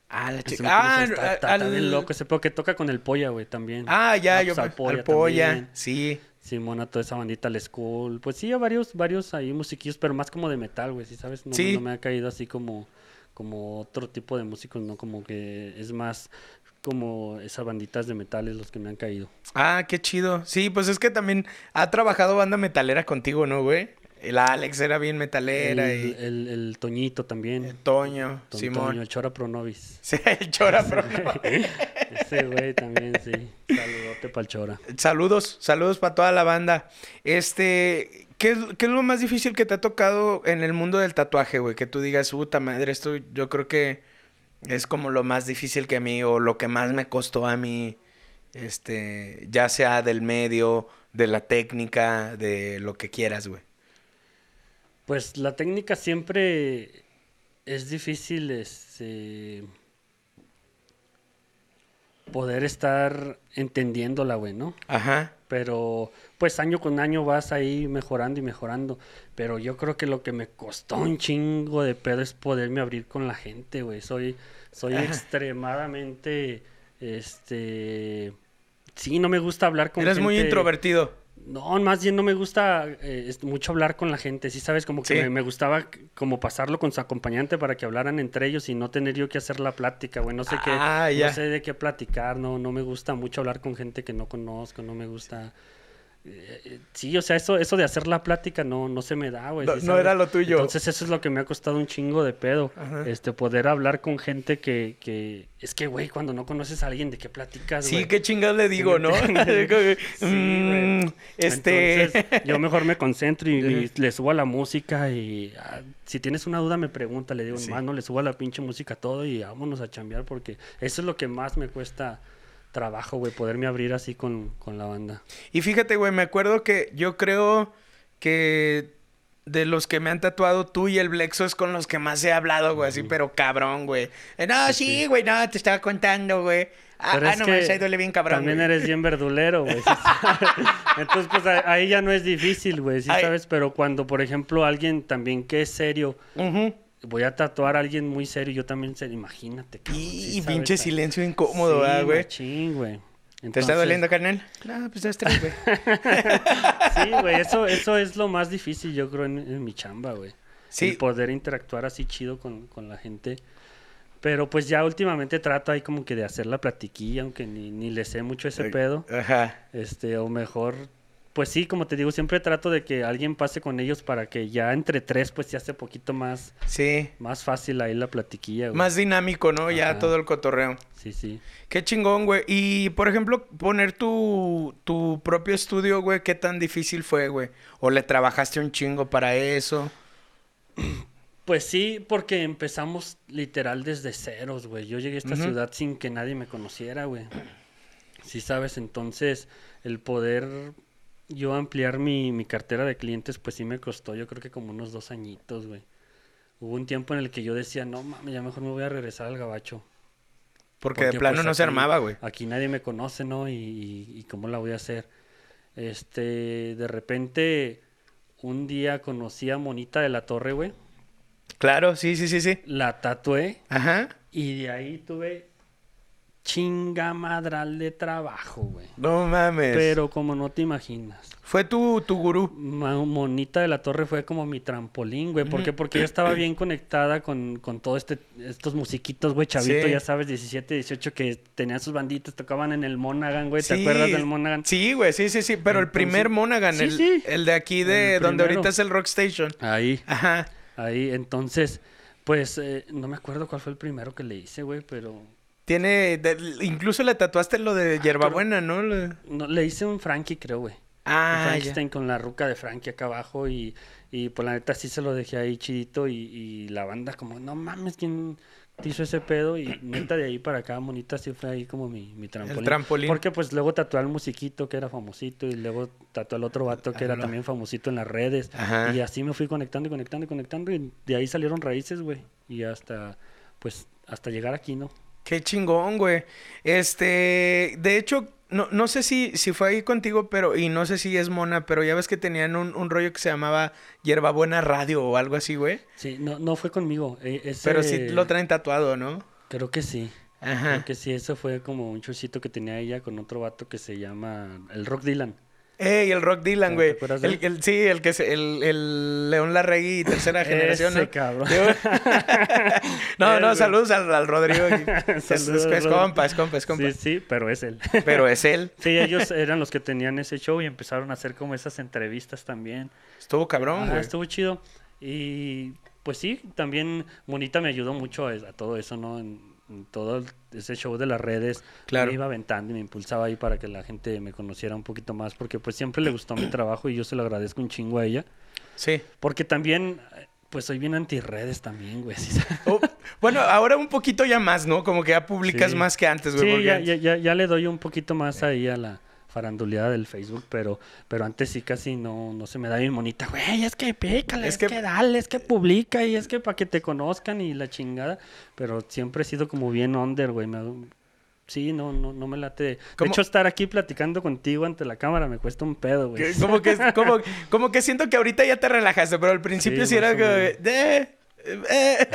Ah, la chica. Ah, está, al- loco ese, que toca con el polla, güey, también. Ah, ya, Ah, yo. pues, Al al Polla polla, también. sí. Simona, toda esa bandita, al School. Pues sí, a varios, varios ahí musiquillos, pero más como de metal, güey, ¿sí sabes? No, Sí. no me ha caído así como, como otro tipo de músicos, ¿no? Como que es más como esas banditas de metales los que me han caído. Ah, qué chido. Sí, pues es que también ha trabajado banda metalera contigo, ¿no, güey? El Alex era bien metalera El, y el, el Toñito también. el Toño, Ton- Simón. Toño, el Chora Pronovis. Sí, el Chora, bro. Ese güey también, sí. Saludote pa'l Chora. Saludos, saludos para toda la banda. Este, ¿qué es, qué es lo más difícil que te ha tocado en el mundo del tatuaje, güey? Que tú digas, puta madre, esto yo creo que es como lo más difícil que a mí o lo que más me costó a mí, este, ya sea del medio, de la técnica, de lo que quieras, güey. Pues la técnica siempre es difícil este, poder estar entendiéndola, güey, ¿no? Ajá. Pero pues año con año vas ahí mejorando y mejorando. Pero yo creo que lo que me costó un chingo de pedo es poderme abrir con la gente, güey. Soy, soy Ajá. extremadamente, este... Sí, no me gusta hablar con Eres muy gente- introvertido. No, más bien no me gusta eh, mucho hablar con la gente, sí sabes, como que Sí. me, me gustaba como pasarlo con su acompañante para que hablaran entre ellos y no tener yo que hacer la plática, güey, no sé qué, Ah, ya. no sé de qué platicar, no, no me gusta mucho hablar con gente que no conozco, no me gusta sí, o sea, eso, eso de hacer la plática no, no se me da, güey. No, ¿sí no sabes? era lo tuyo. Entonces eso es lo que me ha costado un chingo de pedo. Este, poder hablar con gente que, que... Es que, güey, cuando no conoces a alguien, ¿de qué platicas, Sí, güey? qué chingados le digo, ¿no? Sí, Mm, güey. este. Entonces, yo mejor me concentro y, y le subo a la música y ah, si tienes una duda me pregunta, le digo, Sí. no le subo a la pinche música todo y vámonos a chambear porque eso es lo que más me cuesta trabajo, güey, poderme abrir así con, con la banda. Y fíjate, güey, me acuerdo que yo creo que de los que me han tatuado tú y el Blexo es con los que más he hablado, güey, así, pero cabrón, güey. Eh, no, sí, güey, no, te estaba contando, güey. Ah, ah, no, ahí duele bien cabrón. También güey. eres bien verdulero, güey. Entonces, pues ahí ya no es difícil, güey, ¿sí Ay. sabes? Pero cuando, por ejemplo, alguien también que es serio. Voy a tatuar a alguien muy serio, yo también serio, imagínate. cabrón, Y, pinche silencio incómodo, Sí, ¿verdad, güey? güey. ¿Te está doliendo, carnal? No, pues dos, tres, güey. Sí, güey, eso, eso es lo más difícil, yo creo, en, en mi chamba, güey. Sí. El poder interactuar así chido con, con la gente. Pero pues ya últimamente trato ahí como que de hacer la platiquilla, aunque ni, ni le sé mucho ese pedo. Ajá. Este, o mejor, pues sí, como te digo, siempre trato de que alguien pase con ellos para que ya entre tres, pues se hace poquito más, Sí. más fácil ahí la platiquilla, güey. Más dinámico, ¿no? Ya todo el cotorreo. Sí, sí. Qué chingón, güey. Y, por ejemplo, poner tu, tu propio estudio, güey, ¿qué tan difícil fue, güey? ¿O le trabajaste un chingo para eso? Pues sí, porque empezamos literal desde ceros, güey. Yo llegué a esta ciudad sin que nadie me conociera, güey. Sí, sabes, entonces el poder yo ampliar mi, mi cartera de clientes, pues sí me costó, yo creo que como unos dos añitos, güey. Hubo un tiempo en el que yo decía, no mames, ya mejor me voy a regresar al gabacho. Porque, de Porque, plano pues, no se armaba, güey. Aquí nadie me conoce, ¿no? Y, y- y cómo la voy a hacer. Este, de repente, un día conocí a Monita de la Torre, güey. Claro, sí, sí, sí, sí. La tatué Ajá. y de ahí tuve chinga madral de trabajo, güey. No mames. Pero como no te imaginas. Fue tu, tu gurú. Monita de la Torre fue como mi trampolín, güey. ¿Por qué? Porque yo estaba bien conectada con, con todo este, estos musiquitos, güey, chavito, Sí. ya sabes, 17, 18, que tenían sus banditas, tocaban en el Monaghan, güey. ¿Te Sí. acuerdas del Monaghan? Sí, güey, sí, sí, sí. Pero el primer Monaghan, Sí, el, el de aquí de donde ahorita es el Rock Station. Ahí, Ajá. ahí. Entonces, pues, eh, no me acuerdo cuál fue el primero que le hice, güey, pero... Tiene. de- incluso le tatuaste lo de hierbabuena, ¿no? Le hice un Frankie, creo, güey. Ah, Un. Frankenstein con la ruca de Frankie acá abajo y, y por la neta sí se lo dejé ahí chidito y, y la banda como, no mames, ¿quién te hizo ese pedo? Y neta de ahí para acá, monita, sí fue ahí como mi, mi trampolín. trampolín. Porque pues luego tatué al musiquito que era famosito y luego tatué al otro vato que era también famosito en las redes. Ajá. Y así me fui conectando y conectando y conectando y de ahí salieron raíces, güey. Y hasta, pues, hasta llegar aquí, ¿no? Qué chingón, güey. Este, de hecho, no, no sé si, si fue ahí contigo, pero, y no sé si es mona, pero ya ves que tenían un, un rollo que se llamaba Hierbabuena Radio o algo así, güey. Sí, no, no fue conmigo. ese- Pero sí lo traen tatuado, ¿no? Creo que sí. Ajá. Creo que sí, eso fue como un chorcito que tenía ella con otro vato que se llama el Rock Dylan. Ey, el Rock Dylan, ¿Te güey. de El, él? el- sí, el que se, el, el León Larregui, tercera generación, Ese ¿no? cabrón. No, no, saludos al, al Rodrigo. es, es- Saludos, es Rodrigo. compa, es compa, es compa. Sí, sí, pero es él. Pero es él. Sí, ellos eran los que tenían ese show y empezaron a hacer como esas entrevistas también. Estuvo cabrón, Ajá, güey. estuvo chido. Y pues sí, también Monita me ayudó mucho a, a todo eso, ¿no? En todo ese show de las redes. Claro. Me iba aventando y me impulsaba ahí para que la gente me conociera un poquito más, porque pues siempre le gustó mi trabajo y yo se lo agradezco un chingo a ella. Sí. Porque también, pues soy bien antirredes también, güey. Oh, bueno, ahora un poquito ya más, ¿no? Como que ya publicas Sí. más que antes, güey. Sí, porque ya, ya, ya le doy un poquito más ahí a la faranduleada del Facebook, pero, pero antes sí casi no, no se me da bien monita, güey, es que pícale, Es es, que- que... dale, es que publica y es que para que te conozcan y la chingada, pero siempre he sido como bien under, güey, me- sí, no, no, no me late. De hecho, estar aquí platicando contigo ante la cámara me cuesta un pedo, güey. como, que, como, como que siento que ahorita ya te relajaste, pero al principio sí, Sí, era como... de- eh.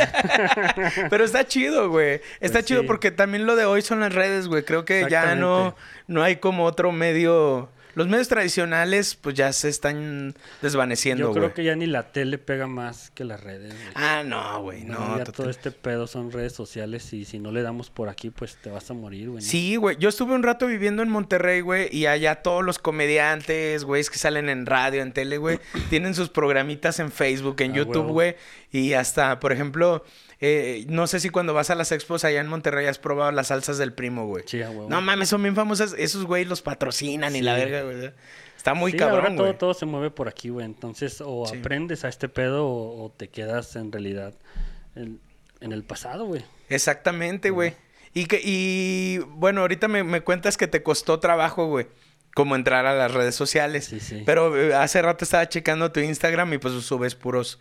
pero está chido, güey. Está Pues chido sí. porque también lo de hoy son las redes, güey. Creo que ya no, no hay como otro medio... los medios tradicionales, pues ya se están desvaneciendo, Yo creo que ya ni la tele pega más que las redes. Ah, no, güey, no. Ya todo este pedo son redes sociales y si no le damos por aquí, pues te vas a morir, güey. Sí, güey. Yo estuve un rato viviendo en Monterrey, güey, y allá todos los comediantes, güey, que salen en radio, en tele, güey, tienen sus programitas en Facebook, en Ah, YouTube, güey. Y hasta, por ejemplo, eh, no sé si cuando vas a las expos allá en Monterrey has probado las salsas del primo, güey. Sí, huevo. No mames, son bien famosas. Esos, güey, los patrocinan y la verga, güey. Está muy Sí, ahora cabrón, todo, güey. todo se mueve por aquí, güey. Entonces, o Sí. aprendes a este pedo o, o te quedas en realidad en, en el pasado, güey. Exactamente, güey. Y que, y bueno, ahorita me, me cuentas que te costó trabajo, güey. Como entrar a las redes sociales. Sí, sí. Pero eh, hace rato estaba checando tu Instagram y pues subes puros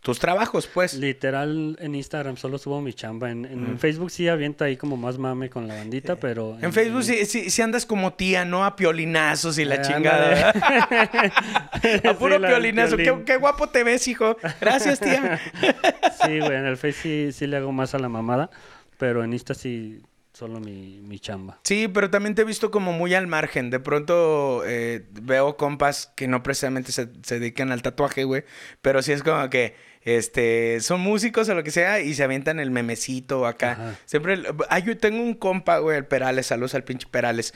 tus trabajos, pues. Literal, en Instagram solo subo mi chamba. En, en Facebook sí aviento ahí como más mame con la bandita, pero... En Facebook sí, sí, sí andas como tía, ¿no? A piolinazos y la Eh, chingada. a puro Sí, piolinazo. Qué, guapo te ves, hijo. Gracias, tía. Sí, güey, en el Face sí, sí le hago más a la mamada, pero en Insta sí solo mi, mi chamba. Sí, pero también te he visto como muy al margen. De pronto eh, veo compas que no precisamente se, se dedican al tatuaje, güey. Pero sí es como que este son músicos o lo que sea y se avientan el memecito acá. Ajá. Siempre. Ay, yo tengo un compa, güey, el Perales, saludos al pinche Perales.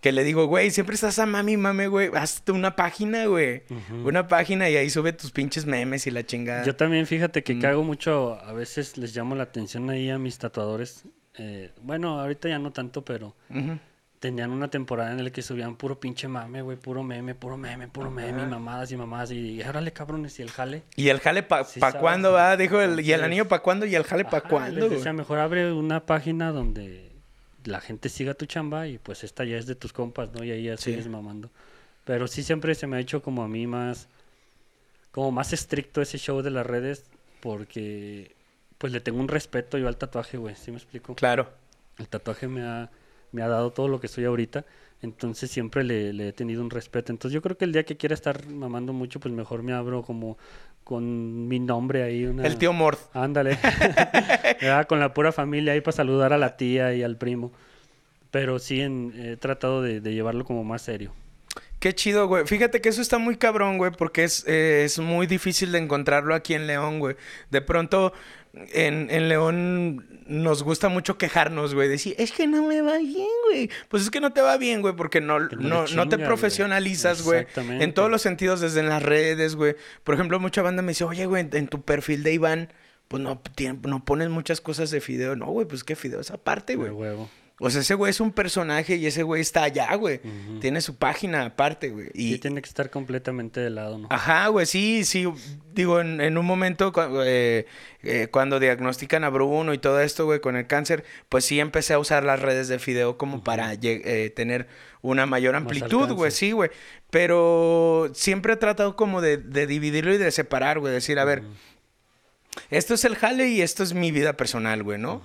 Que le digo, güey, siempre estás a mami, mame, güey. Hazte una página, güey. Una página y ahí sube tus pinches memes y la chingada. Yo también, fíjate que Mm. cago mucho, a veces les llamo la atención ahí a mis tatuadores. Eh, bueno, ahorita ya no tanto, pero. Tenían una temporada en la que subían puro pinche mame, güey, puro meme, puro meme, puro meme, y mamadas y mamadas. Y, órale, cabrones, y el jale. Y el jale pa, Sí pa cuándo va, dijo el, y el anillo pa cuándo y el jale pa Ajá, cuándo, güey. decía, mejor abre una página donde la gente siga tu chamba y pues esta ya es de tus compas, ¿no? Y ahí ya Sí. sigues mamando. Pero sí siempre se me ha hecho como a mí más, como más estricto ese show de las redes porque pues le tengo un respeto yo al tatuaje, güey, ¿sí me explico? Claro. El tatuaje me ha, me ha dado todo lo que soy ahorita, entonces siempre le, le he tenido un respeto. Entonces yo creo que el día que quiera estar mamando mucho, pues mejor me abro como con mi nombre ahí. Una... El tío Mord. Ándale. ¿Verdad? Con la pura familia ahí para saludar a la tía y al primo. Pero sí en- he tratado de, de llevarlo como más serio. Qué chido, güey. Fíjate que eso está muy cabrón, güey, porque es, eh, es muy difícil de encontrarlo aquí en León, güey. De pronto, en, en León nos gusta mucho quejarnos, güey. Decir, es que no me va bien, güey. Pues es que no te va bien, güey, porque no, Que no no, te profesionalizas, güey. Exactamente. En todos los sentidos, desde en las redes, güey. Por ejemplo, mucha banda me dice, oye, güey, en tu perfil de Iván, pues no, no pones muchas cosas de fideo. No, güey, pues qué fideo es aparte, De güey. huevo. O sea, ese güey es un personaje y ese güey está allá, güey. Tiene su página aparte, güey. Y, Sí tiene que estar completamente de lado, ¿no? Ajá, güey, sí, sí. Digo, en, en un momento eh, eh, cuando diagnostican a Bruno y todo esto, güey, con el cáncer, pues sí empecé a usar las redes de Fideo como para eh, tener una mayor amplitud, güey, sí, güey. Pero siempre he tratado como de, de dividirlo y de separar, güey. Decir, a ver, esto es el jale y esto es mi vida personal, güey, ¿no?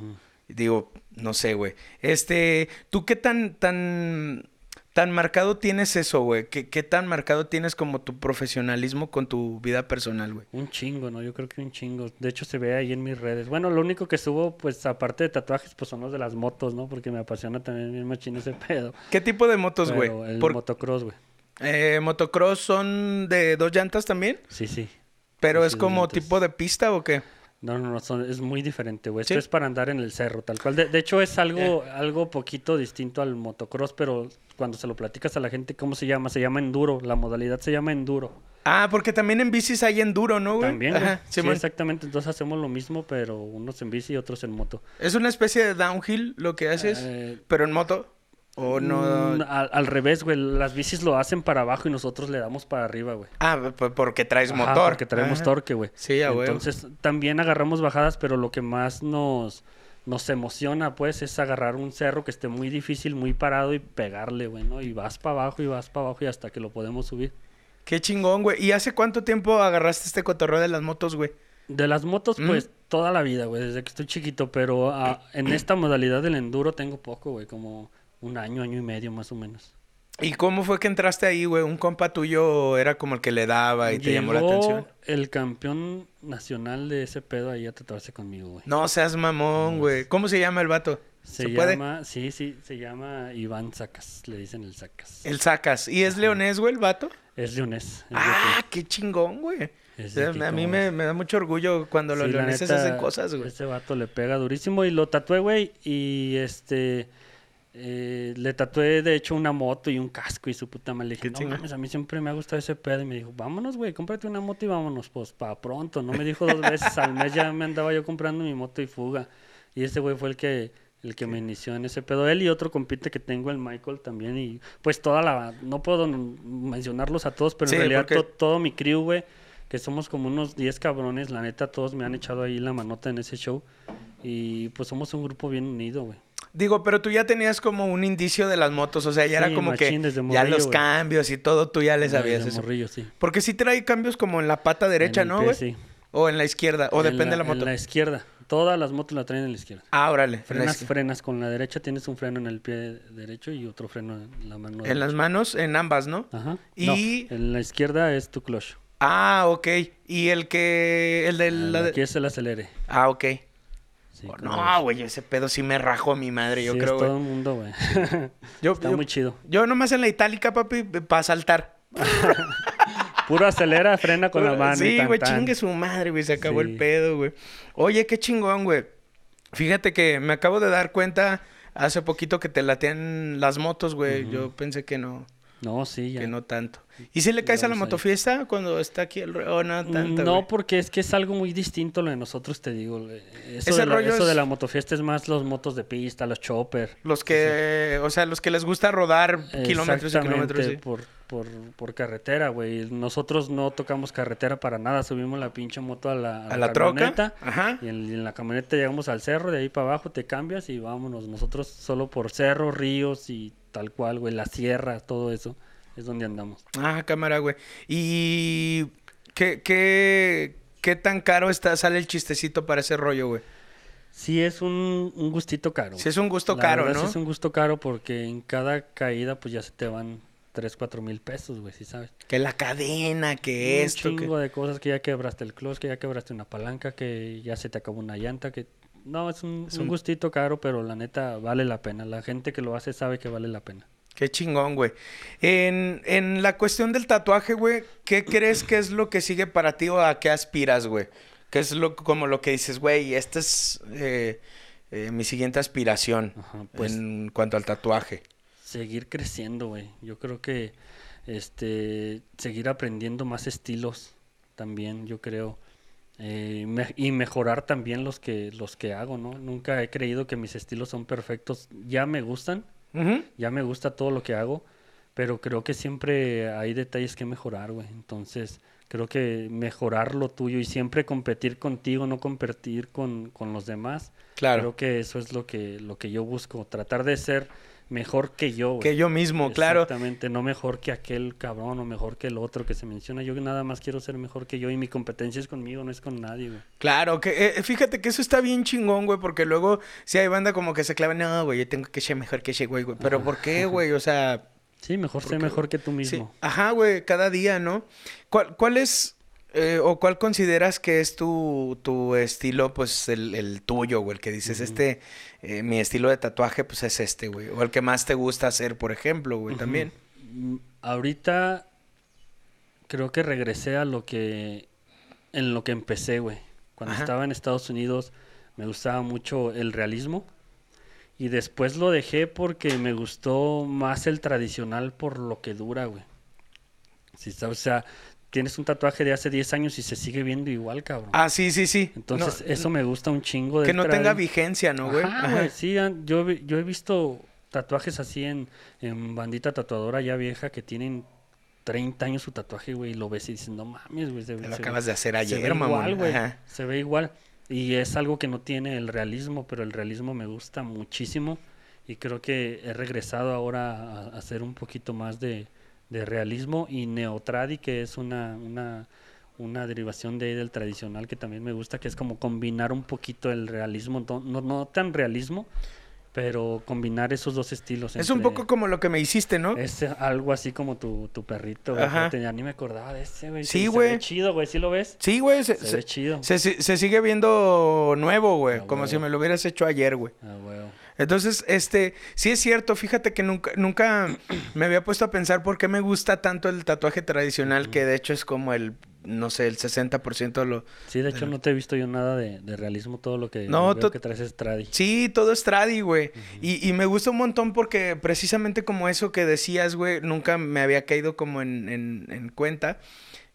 Digo, no sé, güey. Este, ¿tú qué tan, tan, tan marcado tienes eso, güey? ¿Qué, ¿Qué tan marcado tienes como tu profesionalismo con tu vida personal, güey? Un chingo, ¿no? Yo creo que un chingo. De hecho, se ve ahí en mis redes. Bueno, lo único que subo, pues, aparte de tatuajes, pues son los de las motos, ¿no? Porque me apasiona también bien machín ese pedo. ¿Qué tipo de motos, güey? El Por- motocross, güey. eh, motocross son de dos llantas también, Sí, sí. pero es como llantas. tipo de pista o qué? No, no, no, son- es muy diferente, güey. Esto ¿Sí? es para andar en el cerro, tal cual. De, de hecho, es algo, algo poquito distinto al motocross, pero cuando se lo platicas a la gente, ¿cómo se llama? Se llama enduro. La modalidad se llama enduro. Ah, porque también en bicis hay enduro, ¿no, güey? También, güey. Ajá, Sí, exactamente. Entonces hacemos lo mismo, pero unos en bici y otros en moto. Es una especie de downhill lo que haces, Eh, pero en moto. ¿O no? mm, al, al revés, güey. Las bicis lo hacen para abajo y nosotros le damos para arriba, güey. Ah, p- porque traes Ajá, motor. Porque traemos Ajá. torque, güey. Sí, a. Entonces, también agarramos bajadas, pero lo que más nos, nos emociona, pues, es agarrar un cerro que esté muy difícil, muy parado y pegarle, güey, ¿no? Y vas para abajo y vas para abajo y hasta que lo podemos subir. Qué chingón, güey. ¿Y hace cuánto tiempo agarraste este cotorreo de las motos, güey? De las motos, Mm. pues, toda la vida, güey, desde que estoy chiquito, pero ah, en esta modalidad del enduro tengo poco, güey, como un año, año y medio más o menos. ¿Y cómo fue que entraste ahí, güey? ¿Un compa tuyo era como el que le daba y te llamó la atención? el campeón nacional de ese pedo ahí a tatuarse conmigo, güey. No seas mamón, güey. ¿Cómo se llama el vato? Se, ¿Se puede? llama, sí, sí, se llama Iván Sacas, le dicen el Sacas. El sacas. ¿Y es leonés, güey, el vato? Es leonés. es Ah, qué chingón, güey. O sea, a mí me, me da mucho orgullo cuando los Sí, leoneses neta, hacen cosas, güey. Ese vato le pega durísimo y lo tatué, güey. Y este. Eh, le tatué, de hecho, una moto y un casco y su puta madre. Le dije, no mames, a mí siempre me ha gustado ese pedo. Y me dijo, vámonos, güey, cómprate una moto y vámonos, pues, para pronto. No me dijo dos veces al mes, ya me andaba yo comprando mi moto y fuga. Y ese güey fue el que. El que me inició en ese pedo. Él y otro compite que tengo, el Michael también. Y pues toda la. No puedo mencionarlos a todos, pero Sí, en realidad porque- to- todo mi crew, güey, que somos como unos 10 cabrones, la neta, todos me han echado ahí la manota en ese show. Y pues somos un grupo bien unido, güey. Digo, pero tú ya tenías como un indicio de las motos, o sea, ya era como que ya los cambios y todo, tú ya le sabías eso. morrillo, sí. Porque sí trae cambios como en la pata derecha, En ¿no, güey? sí. O en la izquierda, o En depende de la En moto. la izquierda. Todas las motos la traen en la izquierda. Ah, órale. en la Frenas, frenas con la derecha, tienes un freno en el pie derecho y otro freno en la mano En derecha. las manos, en ambas, ¿no? Ajá. Y- No, en la izquierda es tu clutch. Ah, ok. Y el que. El de la. de- Aquí es el acelere. Ah, ok. Sí, Oh, no, güey, ese pedo sí me rajó a mi madre, yo Sí, creo, es todo el mundo, güey. Yo, Está yo- muy chido. yo nomás en la itálica, papi, para saltar. Puro acelera, frena con la mano. Sí, güey, chingue su madre, güey, se acabó el pedo, güey. Oye, qué chingón, güey. Fíjate que me acabo de dar cuenta hace poquito que te latean las motos, güey. Yo pensé que no, No, sí, ya. que no tanto. ¿Y si le caes a la motofiesta cuando está aquí el... o no tanto, no, güey? porque es que es algo muy distinto lo de nosotros, te digo. güey. Eso, de la, rollo eso de la motofiesta es más los motos de pista, los chopper. Los que, o sea, los que les gusta rodar kilómetros y kilómetros. Sí. por, por, por carretera, güey. Nosotros no tocamos carretera para nada. Subimos la pinche moto a la, A la camioneta, Ajá. Y en, en la camioneta llegamos al cerro, de ahí para abajo te cambias y vámonos. Nosotros solo por cerros, ríos y tal cual, güey. La sierra, todo eso es donde andamos. Ah, cámara, güey. ¿Y qué, qué, qué tan caro está, sale el chistecito para ese rollo, güey? Sí, es un, un gustito caro. Sí es un gusto La caro, verdad, ¿no? Sí es un gusto caro porque en cada caída pues ya se te van 3, 4 mil pesos, güey, si sabes. Que la cadena, que esto, Un que... chingo de cosas que ya quebraste el clutch, que ya quebraste una palanca, que ya se te acabó una llanta, que... No, es un, Es un un- gustito caro, pero la neta vale la pena. La gente que lo hace sabe que vale la pena. Qué chingón, güey. En, en la cuestión del tatuaje, güey, ¿qué crees que es lo que sigue para ti o a qué aspiras, güey? ¿Qué es lo, como lo que dices, güey, esta es eh, eh, mi siguiente aspiración Ajá, pues en cuanto al tatuaje? seguir creciendo, güey. Yo creo que este seguir aprendiendo más estilos también, yo creo. Eh, me- y mejorar también los que los que hago, ¿no? Nunca he creído que mis estilos son perfectos. Ya me gustan, Ya me gusta todo lo que hago, pero creo que siempre hay detalles que mejorar, güey. Entonces, creo que mejorar lo tuyo y siempre competir contigo, no competir con, con los demás. Claro. Creo que eso es lo que, lo que yo busco, tratar de ser mejor que yo, güey. Que yo mismo, claro. Exactamente, no mejor que aquel cabrón o mejor que el otro que se menciona. Yo nada más quiero ser mejor que yo y mi competencia es conmigo, no es con nadie, güey. Claro, que eh, fíjate que eso está bien chingón, güey, porque luego si hay banda como que se clava, no, güey, yo tengo que ser mejor que ese güey, güey. Pero ¿por qué, güey? O sea, Sí, mejor ser Porque- mejor que tú sí. mismo. Ajá, güey, cada día, ¿no? ¿Cuál, cuál es eh, o cuál consideras que es tu, tu estilo, pues el, el tuyo, güey? El que dices, este, eh, mi estilo de tatuaje, pues es este, güey. O el que más te gusta hacer, por ejemplo, güey, también. Mm, Ahorita creo que regresé a lo que en lo que empecé, güey. Cuando Ajá. estaba en Estados Unidos me gustaba mucho el realismo y después lo dejé porque me gustó más el tradicional por lo que dura, güey. Si sabes, o sea, tienes un tatuaje de hace 10 años y se sigue viendo igual, cabrón. Ah, sí, sí, sí. Entonces, No, eso me gusta un chingo de Que no tenga vigencia, ¿no, güey? Ajá, Ajá. güey, sí, yo, yo he visto tatuajes así en, en bandita tatuadora ya vieja que tienen 30 años su tatuaje, güey, y lo ves y dices, no mames, güey. Se, Te lo se- acabas de hacer se ayer, ve mamón. igual, güey. Ajá. Se ve igual. Y es algo que no tiene el realismo, pero el realismo me gusta muchísimo. Y creo que he regresado ahora a, a hacer un poquito más de, de realismo. Y Neotradi, que es una, una, una derivación de ahí del tradicional que también me gusta, que es como combinar un poquito el realismo, no, no, tan realismo, pero combinar esos dos estilos. Es un poco como lo que me hiciste, ¿no? es algo así como tu, tu perrito, güey. Ajá. Fíjate, Ya ni me acordaba de ese, güey. Sí, se güey. ve chido, güey. ¿Sí lo ves? Sí, güey. Se, Se, se- ve chido. se- se- sigue viendo nuevo, güey. Ah, como si me lo hubieras hecho ayer, güey. Ah, huevo. Entonces, este, sí es cierto, fíjate que nunca, nunca me había puesto a pensar por qué me gusta tanto el tatuaje tradicional, que de hecho es como el, no sé, el 60% de lo... Sí, de hecho no te he visto yo nada de, de realismo, todo lo que, No, veo que traes es tradi. Sí, todo es tradi, güey. y, y me gusta un montón porque precisamente como eso que decías, güey, nunca me había caído como en, en- en cuenta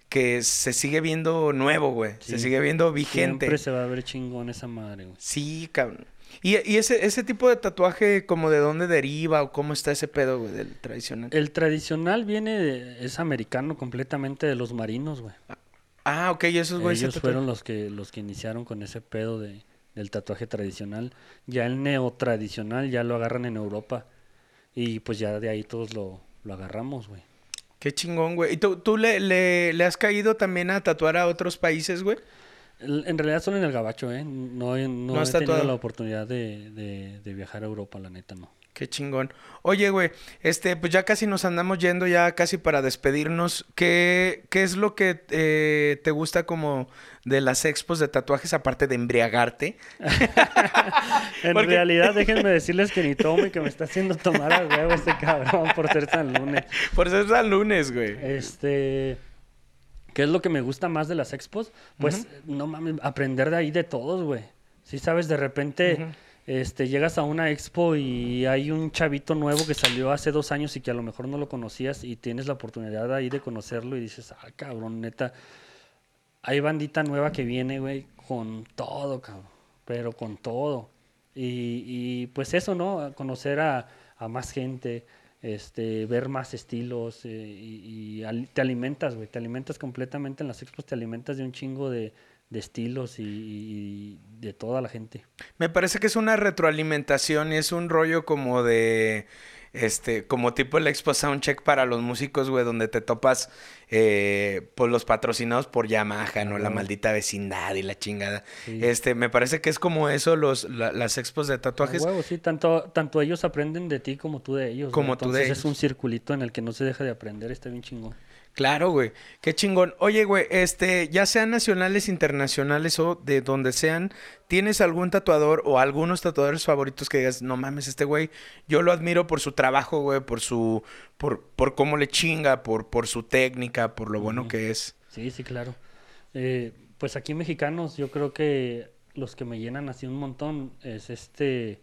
que se sigue viendo nuevo, güey. Se sigue viendo vigente. Siempre se va a ver chingón esa madre, güey. Sí, cabrón. Y, y ese, ese tipo de tatuaje, como de dónde deriva o cómo está ese pedo, güey, del tradicional. El tradicional viene, de- es americano completamente de los marinos, güey. Ah, ok, y esos güeyes Ellos fueron los que, los que iniciaron con ese pedo de, del tatuaje tradicional. Ya el neotradicional ya lo agarran en Europa. Y pues ya de ahí todos lo, lo agarramos, güey. Qué chingón, güey. ¿Y tú, tú le, le, le has caído también a tatuar a otros países, güey? En realidad solo en el gabacho, ¿eh? No, no No he tenido la oportunidad de, de- de viajar a Europa, la neta, no. Qué chingón. Oye, güey, este, pues ya casi nos andamos yendo, ya casi para despedirnos. ¿Qué, qué es lo que eh, te gusta como de las expos de tatuajes, aparte de embriagarte? En Porque- realidad, déjenme decirles que ni tomo y que me está haciendo tomar a huevo este cabrón por ser tan lunes. Por ser San Lunes, güey. Este. ¿Qué es lo que me gusta más de las expos? Pues, no mames, aprender de ahí de todos, güey. Si sabes, de repente, este, llegas a una expo y hay un chavito nuevo que salió hace dos años y que a lo mejor no lo conocías y tienes la oportunidad ahí de conocerlo y dices, ah, cabrón, neta. Hay bandita nueva que viene, güey, con todo, cabrón. Pero con todo. Y, y, pues eso, ¿no? Conocer a, a más gente, este, ver más estilos eh, y, te alimentas, güey. Te alimentas completamente en las expos, te alimentas de un chingo de, de estilos y, y de toda la gente. Me parece que es una retroalimentación y es un rollo como de, este, como tipo el Expo Soundcheck para los músicos, güey, donde te topas, eh, pues los patrocinados por Yamaha, ¿no? La maldita vecindad y la chingada. Sí. Este, me parece que es como eso los, la- las expos de tatuajes. Huevo, sí, tanto, tanto ellos aprenden de ti como tú de ellos. Como tú de Entonces es un ellos. circulito en el que no se deja de aprender, está bien chingón. Claro, güey. Qué chingón. Oye, güey, este, ya sean nacionales, internacionales o de donde sean, ¿tienes algún tatuador o algunos tatuadores favoritos que digas, no mames, este güey, yo lo admiro por su trabajo, güey, por su, por, por cómo le chinga, por, por su técnica, por lo bueno que es? Sí, sí, claro. Eh, pues aquí mexicanos, yo creo que los que me llenan así un montón es este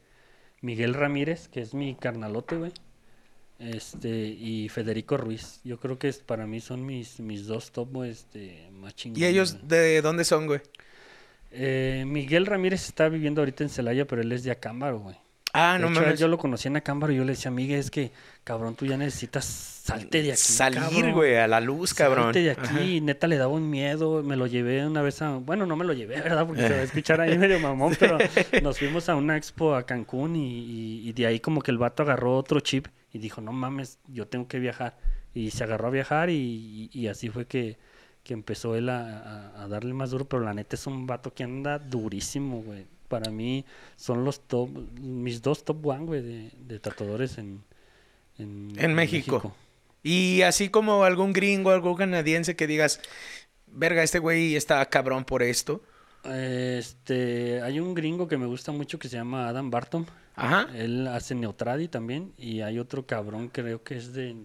Miguel Ramírez, que es mi carnalote, güey. Este, y Federico Ruiz. Yo creo que es, para mí son mis, mis dos top, este, más chingones. ¿Y ellos güey. de dónde son, güey? Eh, Miguel Ramírez está viviendo ahorita en Celaya, pero él es de Acámbaro, güey. Ah, De no hecho, mames. Yo lo conocí en Acámbaro y yo le decía, Miguel, es que, cabrón, tú ya necesitas salte de aquí. Salir, cabrón". güey, a la luz, cabrón. Salte de Ajá. aquí, neta le daba un miedo, me lo llevé una vez a, bueno, no me lo llevé, ¿verdad? Porque se va a escuchar ahí medio mamón, pero nos fuimos a una expo a Cancún y, y- y de ahí como que el vato agarró otro chip y dijo, no mames, yo tengo que viajar. Y se agarró a viajar y, y- y así fue que, que empezó él a, a- a darle más duro, pero la neta es un vato que anda durísimo, güey. Para mí son los top, mis dos top one, güey, de, de tatuadores en, en, En México. Y así como algún gringo, algún canadiense que digas, verga, este güey está cabrón por esto. Este, hay un gringo que me gusta mucho que se llama Adam Barton. Ajá. Él hace Neotradi también. Y hay otro cabrón, creo que es de.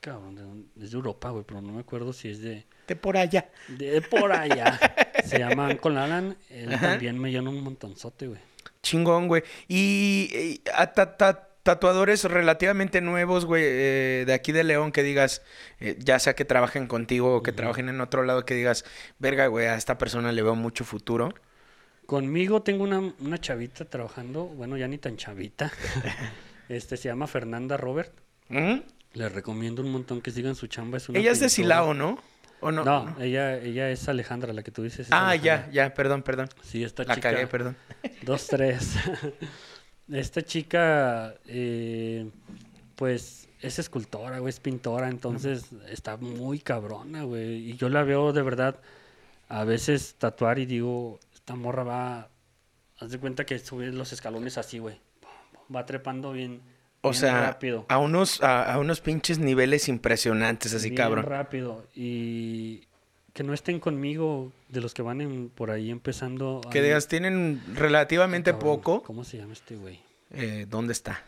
Cabrón, es de Europa, güey, pero no me acuerdo si es de. De por allá. De, de por allá. se llama Uncle Alan. Él Ajá. también me llena un montonzote, güey. Chingón, güey. Y, y a ta- ta- tatuadores relativamente nuevos, güey, eh, de aquí de León, que digas, eh, ya sea que trabajen contigo o que trabajen en otro lado, que digas, verga, güey, a esta persona le veo mucho futuro. Conmigo tengo una, una chavita trabajando, bueno, ya ni tan chavita. este se llama Fernanda Robert. ¿Mm? Les recomiendo un montón que sigan su chamba. Es una Ella es de. Silao, ¿no? ¿O no? No, ella, ella es Alejandra, la que tú dices. es Ah, Alejandra. ya, ya, perdón, perdón. Sí, esta La chica. cagué, perdón. Dos, tres. esta chica, eh, pues, es escultora, güey, es pintora, entonces está muy cabrona, güey. Y yo la veo de verdad a veces tatuar y digo, esta morra va, haz de cuenta que sube los escalones así, güey. Va trepando bien, O bien sea, rápido. a unos, a, a unos pinches niveles impresionantes, así, bien cabrón. rápido. Y que no estén conmigo de los que van en- por ahí empezando. Que digas, tienen relativamente Cabrón, poco. ¿Cómo se llama este güey? eh, ¿dónde está?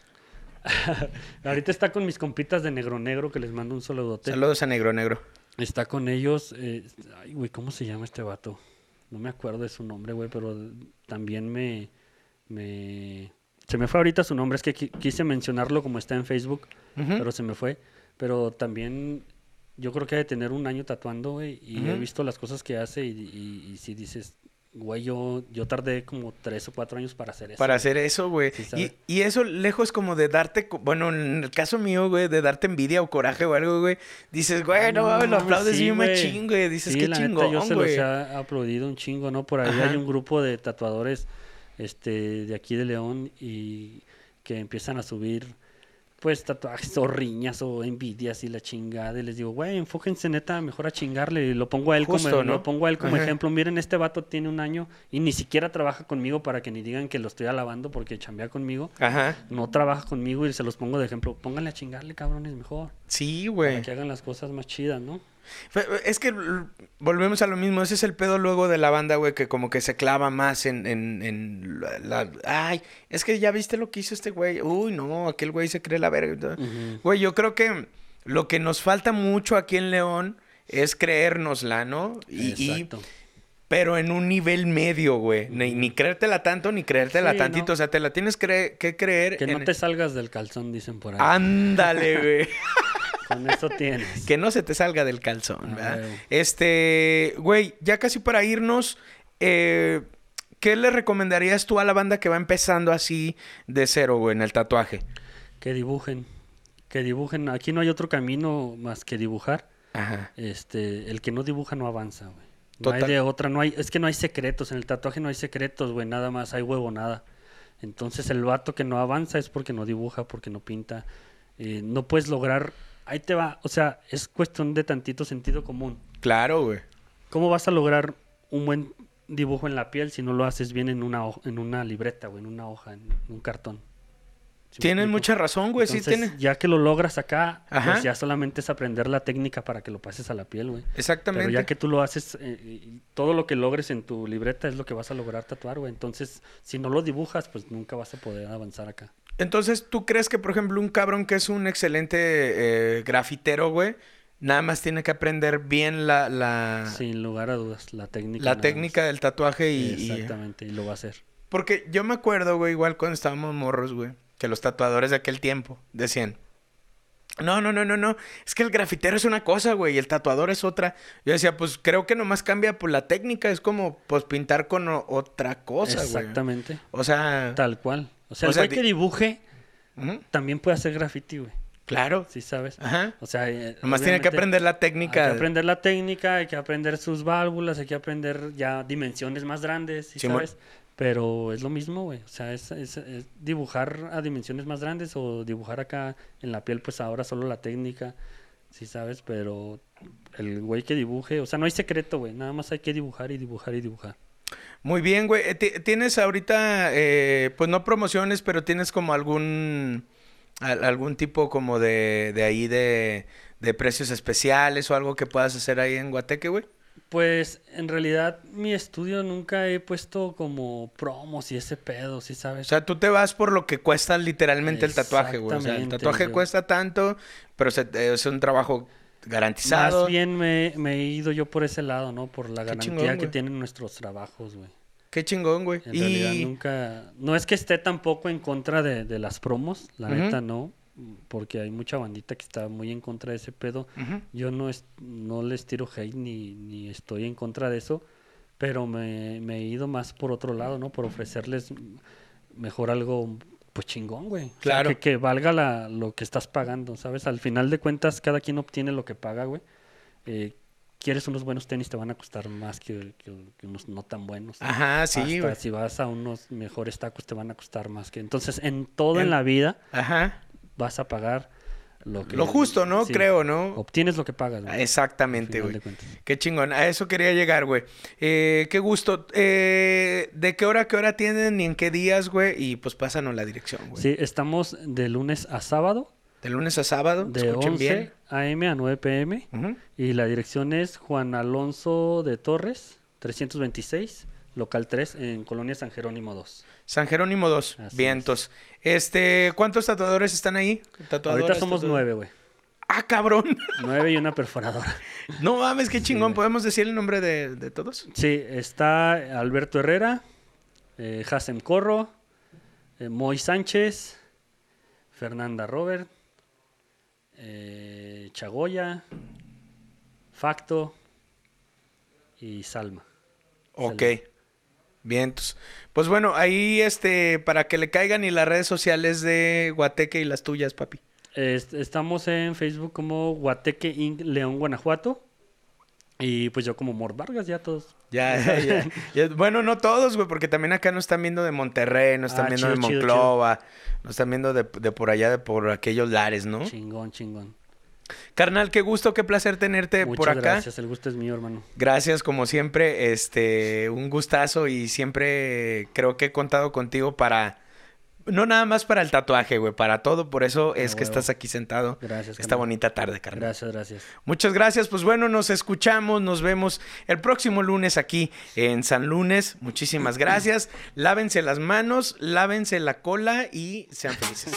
Ahorita está con mis compitas de Negro Negro, que les mando un saludote. Saludos a Negro Negro. Está con ellos. eh, ay, güey, ¿cómo se llama este vato? No me acuerdo de su nombre, güey, pero también me, me... Se me fue ahorita su nombre, es que qui- quise mencionarlo como está en Facebook, pero se me fue. Pero también yo creo que ha de tener un año tatuando, güey, y he visto las cosas que hace y, y, y si dices, güey, yo, yo tardé como tres o cuatro años para hacer eso. Para güey". hacer eso, güey. Sí, y, y eso lejos como de darte, bueno, en el caso mío, güey, de darte envidia o coraje o algo, güey. Dices, güey, no, mames, lo aplaudes sí, bien güey. machín, güey. Dices, Sí, qué la neta, chingón, yo se los he aplaudido un chingo, ¿no? Por ahí Ajá. hay un grupo de tatuadores este, de aquí de León y que empiezan a subir pues tatuajes o riñas o envidias y la chingada y les digo, güey, enfóquense neta mejor a chingarle y lo pongo a él Justo, como ¿no? lo pongo a él como Ajá. ejemplo, miren, este vato tiene un año y ni siquiera trabaja conmigo para que ni digan que lo estoy alabando porque chambea conmigo. Ajá. No trabaja conmigo y se los pongo de ejemplo. Pónganle a chingarle, cabrones, mejor. Sí, Para güey. que hagan las cosas más chidas, ¿no? Es que volvemos a lo mismo. Ese es el pedo luego de la banda, güey, que como que se clava más en, en, en la, la- Ay, es que ya viste lo que hizo este güey. Uy, no, aquel güey se cree la verga. Güey, yo creo que lo que nos falta mucho aquí en León es creérnosla, ¿no? Y, y- Exacto. pero en un nivel medio, güey. Ni, ni creértela tanto, ni creértela Sí, tantito. no. O sea, te la tienes cre- que creer. Que no en- te salgas del calzón, dicen por ahí. Ándale, güey. Con eso tienes. que no se te salga del calzón, Ah, ¿verdad? Este, güey, ya casi para irnos, eh, ¿qué le recomendarías tú a la banda que va empezando así de cero, güey, en el tatuaje? Que dibujen. Que dibujen. Aquí no hay otro camino más que dibujar. Ajá. Este, el que no dibuja no avanza, güey. No Total. hay de otra, no hay, es que no hay secretos, en el tatuaje no hay secretos, güey, nada más, hay huevo, nada. Entonces el vato que no avanza es porque no dibuja, porque no pinta. eh, no puedes lograr, ahí te va, o sea, es cuestión de tantito sentido común. Claro, güey. ¿Cómo vas a lograr un buen dibujo en la piel si no lo haces bien en una, en una libreta o en una hoja, en un cartón? ¿Sí me Tienes explico? mucha razón, güey, sí Entonces, tiene. Ya que lo logras acá, Ajá. pues ya solamente es aprender la técnica para que lo pases a la piel, güey. Exactamente. Pero ya que tú lo haces, eh, todo lo que logres en tu libreta es lo que vas a lograr tatuar, güey. Entonces, si no lo dibujas, pues nunca vas a poder avanzar acá. Entonces, ¿tú crees que, por ejemplo, un cabrón que es un excelente eh, grafitero, güey, nada más tiene que aprender bien la, la, Sin lugar a dudas, la técnica. la más. técnica del tatuaje y... Exactamente, y lo va a hacer. Porque yo me acuerdo, güey, igual cuando estábamos morros, güey, que los tatuadores de aquel tiempo decían, no, no, no, no, no, es que el grafitero es una cosa, güey, y el tatuador es otra. Yo decía, pues creo que nomás cambia por la técnica, es como, pues pintar con otra cosa, güey. Exactamente. O sea, Tal cual. O sea, O el sea, güey que dibuje también puede hacer graffiti, güey. claro. ¿Sí sabes? Ajá. O sea, eh, Nomás tiene que aprender la Hay técnica. que aprender la técnica, hay que aprender sus válvulas, hay que aprender ya dimensiones más grandes, ¿sí Simón. sabes? Pero es lo mismo, güey. O sea, es, es- es dibujar a dimensiones más grandes o dibujar acá en la piel, pues ahora solo la técnica, ¿sí sabes? Pero el güey que dibuje, o sea, no hay secreto, güey. Nada más hay que dibujar y dibujar y dibujar. Muy bien, güey. Eh, ti- ¿Tienes ahorita, eh, pues no promociones, pero tienes como algún, al- algún tipo como de, de ahí de, de precios especiales o algo que puedas hacer ahí en Guateque, güey? Pues en realidad mi estudio nunca he puesto como promos y ese pedo, ¿sí O sabes? sea, tú te vas por lo que cuesta literalmente el tatuaje, güey. O sea, el tatuaje yo- cuesta tanto, pero se- eh, es un trabajo garantizado. Más bien me, me he ido yo por ese lado, ¿no? Por la Qué garantía chingón, que tienen nuestros trabajos, güey. Qué chingón, güey. En realidad Y nunca... No es que esté tampoco en contra de, de las promos, la neta no, porque hay mucha bandita que está muy en contra de ese pedo. Yo no, es, no les tiro hate ni, ni estoy en contra de eso, pero me, me he ido más por otro lado, ¿no? Por ofrecerles mejor algo, pues chingón, güey. O sea, Claro. que, que valga la, lo que estás pagando, ¿sabes? Al final de cuentas, cada quien obtiene lo que paga, güey. Eh, Quieres unos buenos tenis, te van a costar más que, que- que unos no tan buenos. Ajá, sí, Hasta güey. si vas a unos mejores tacos, te van a costar más que... Entonces, en todo en, En- la vida Ajá. vas a pagar lo que... Lo justo, ¿no? sí, Creo, ¿no? Obtienes lo que pagas, güey. Exactamente, güey. Qué chingón. A eso quería llegar, güey. Eh, qué gusto. Eh, ¿De qué hora a qué hora tienen y en qué días, güey? Y pues pásanos la dirección, güey. Sí, estamos de lunes a sábado, De lunes a sábado. de escuchen 11 bien. a.m. a 9 p.m. Y la dirección es Juan Alonso de Torres, 326, local 3, en Colonia San Jerónimo 2. San Jerónimo 2, Así vientos. Este, ¿cuántos tatuadores están ahí? Ahorita Tatuadoras, somos tatuadores. nueve, güey. Ah, cabrón. Nueve y una perforadora. No mames, qué chingón. ¿Podemos decir el nombre de, de todos? Sí, está Alberto Herrera, eh, Hassem Corro, eh, Moy Sánchez, Fernanda Robert, eh, Chagoya, Facto y Salma. Ok. Vientos. Pues bueno, ahí este, para que le caigan y las redes sociales de Guateque y las tuyas, papi. Est- estamos en Facebook como Guateque Inc. León, Guanajuato. Y pues yo como Mort Vargas, ya todos. Ya, ya, ya. Ya, Bueno, no todos, güey, porque también acá nos están viendo de Monterrey, nos están Ah, viendo chido, de chido, Monclova, nos están viendo de, de por allá, de por aquellos lares, ¿no? Chingón, chingón. Carnal, qué gusto, qué placer tenerte Muchas por acá. gracias, el gusto es mío, hermano. Gracias, como siempre, este, un gustazo y siempre creo que he contado contigo para, no nada más para el tatuaje, güey, para todo, por eso es que huevo. estás aquí sentado Gracias, esta carnal. bonita tarde, carnal. Gracias, gracias. Muchas gracias, pues bueno, nos escuchamos, nos vemos el próximo lunes aquí en San Lunes. Muchísimas gracias. Lávense las manos, lávense la cola y sean felices.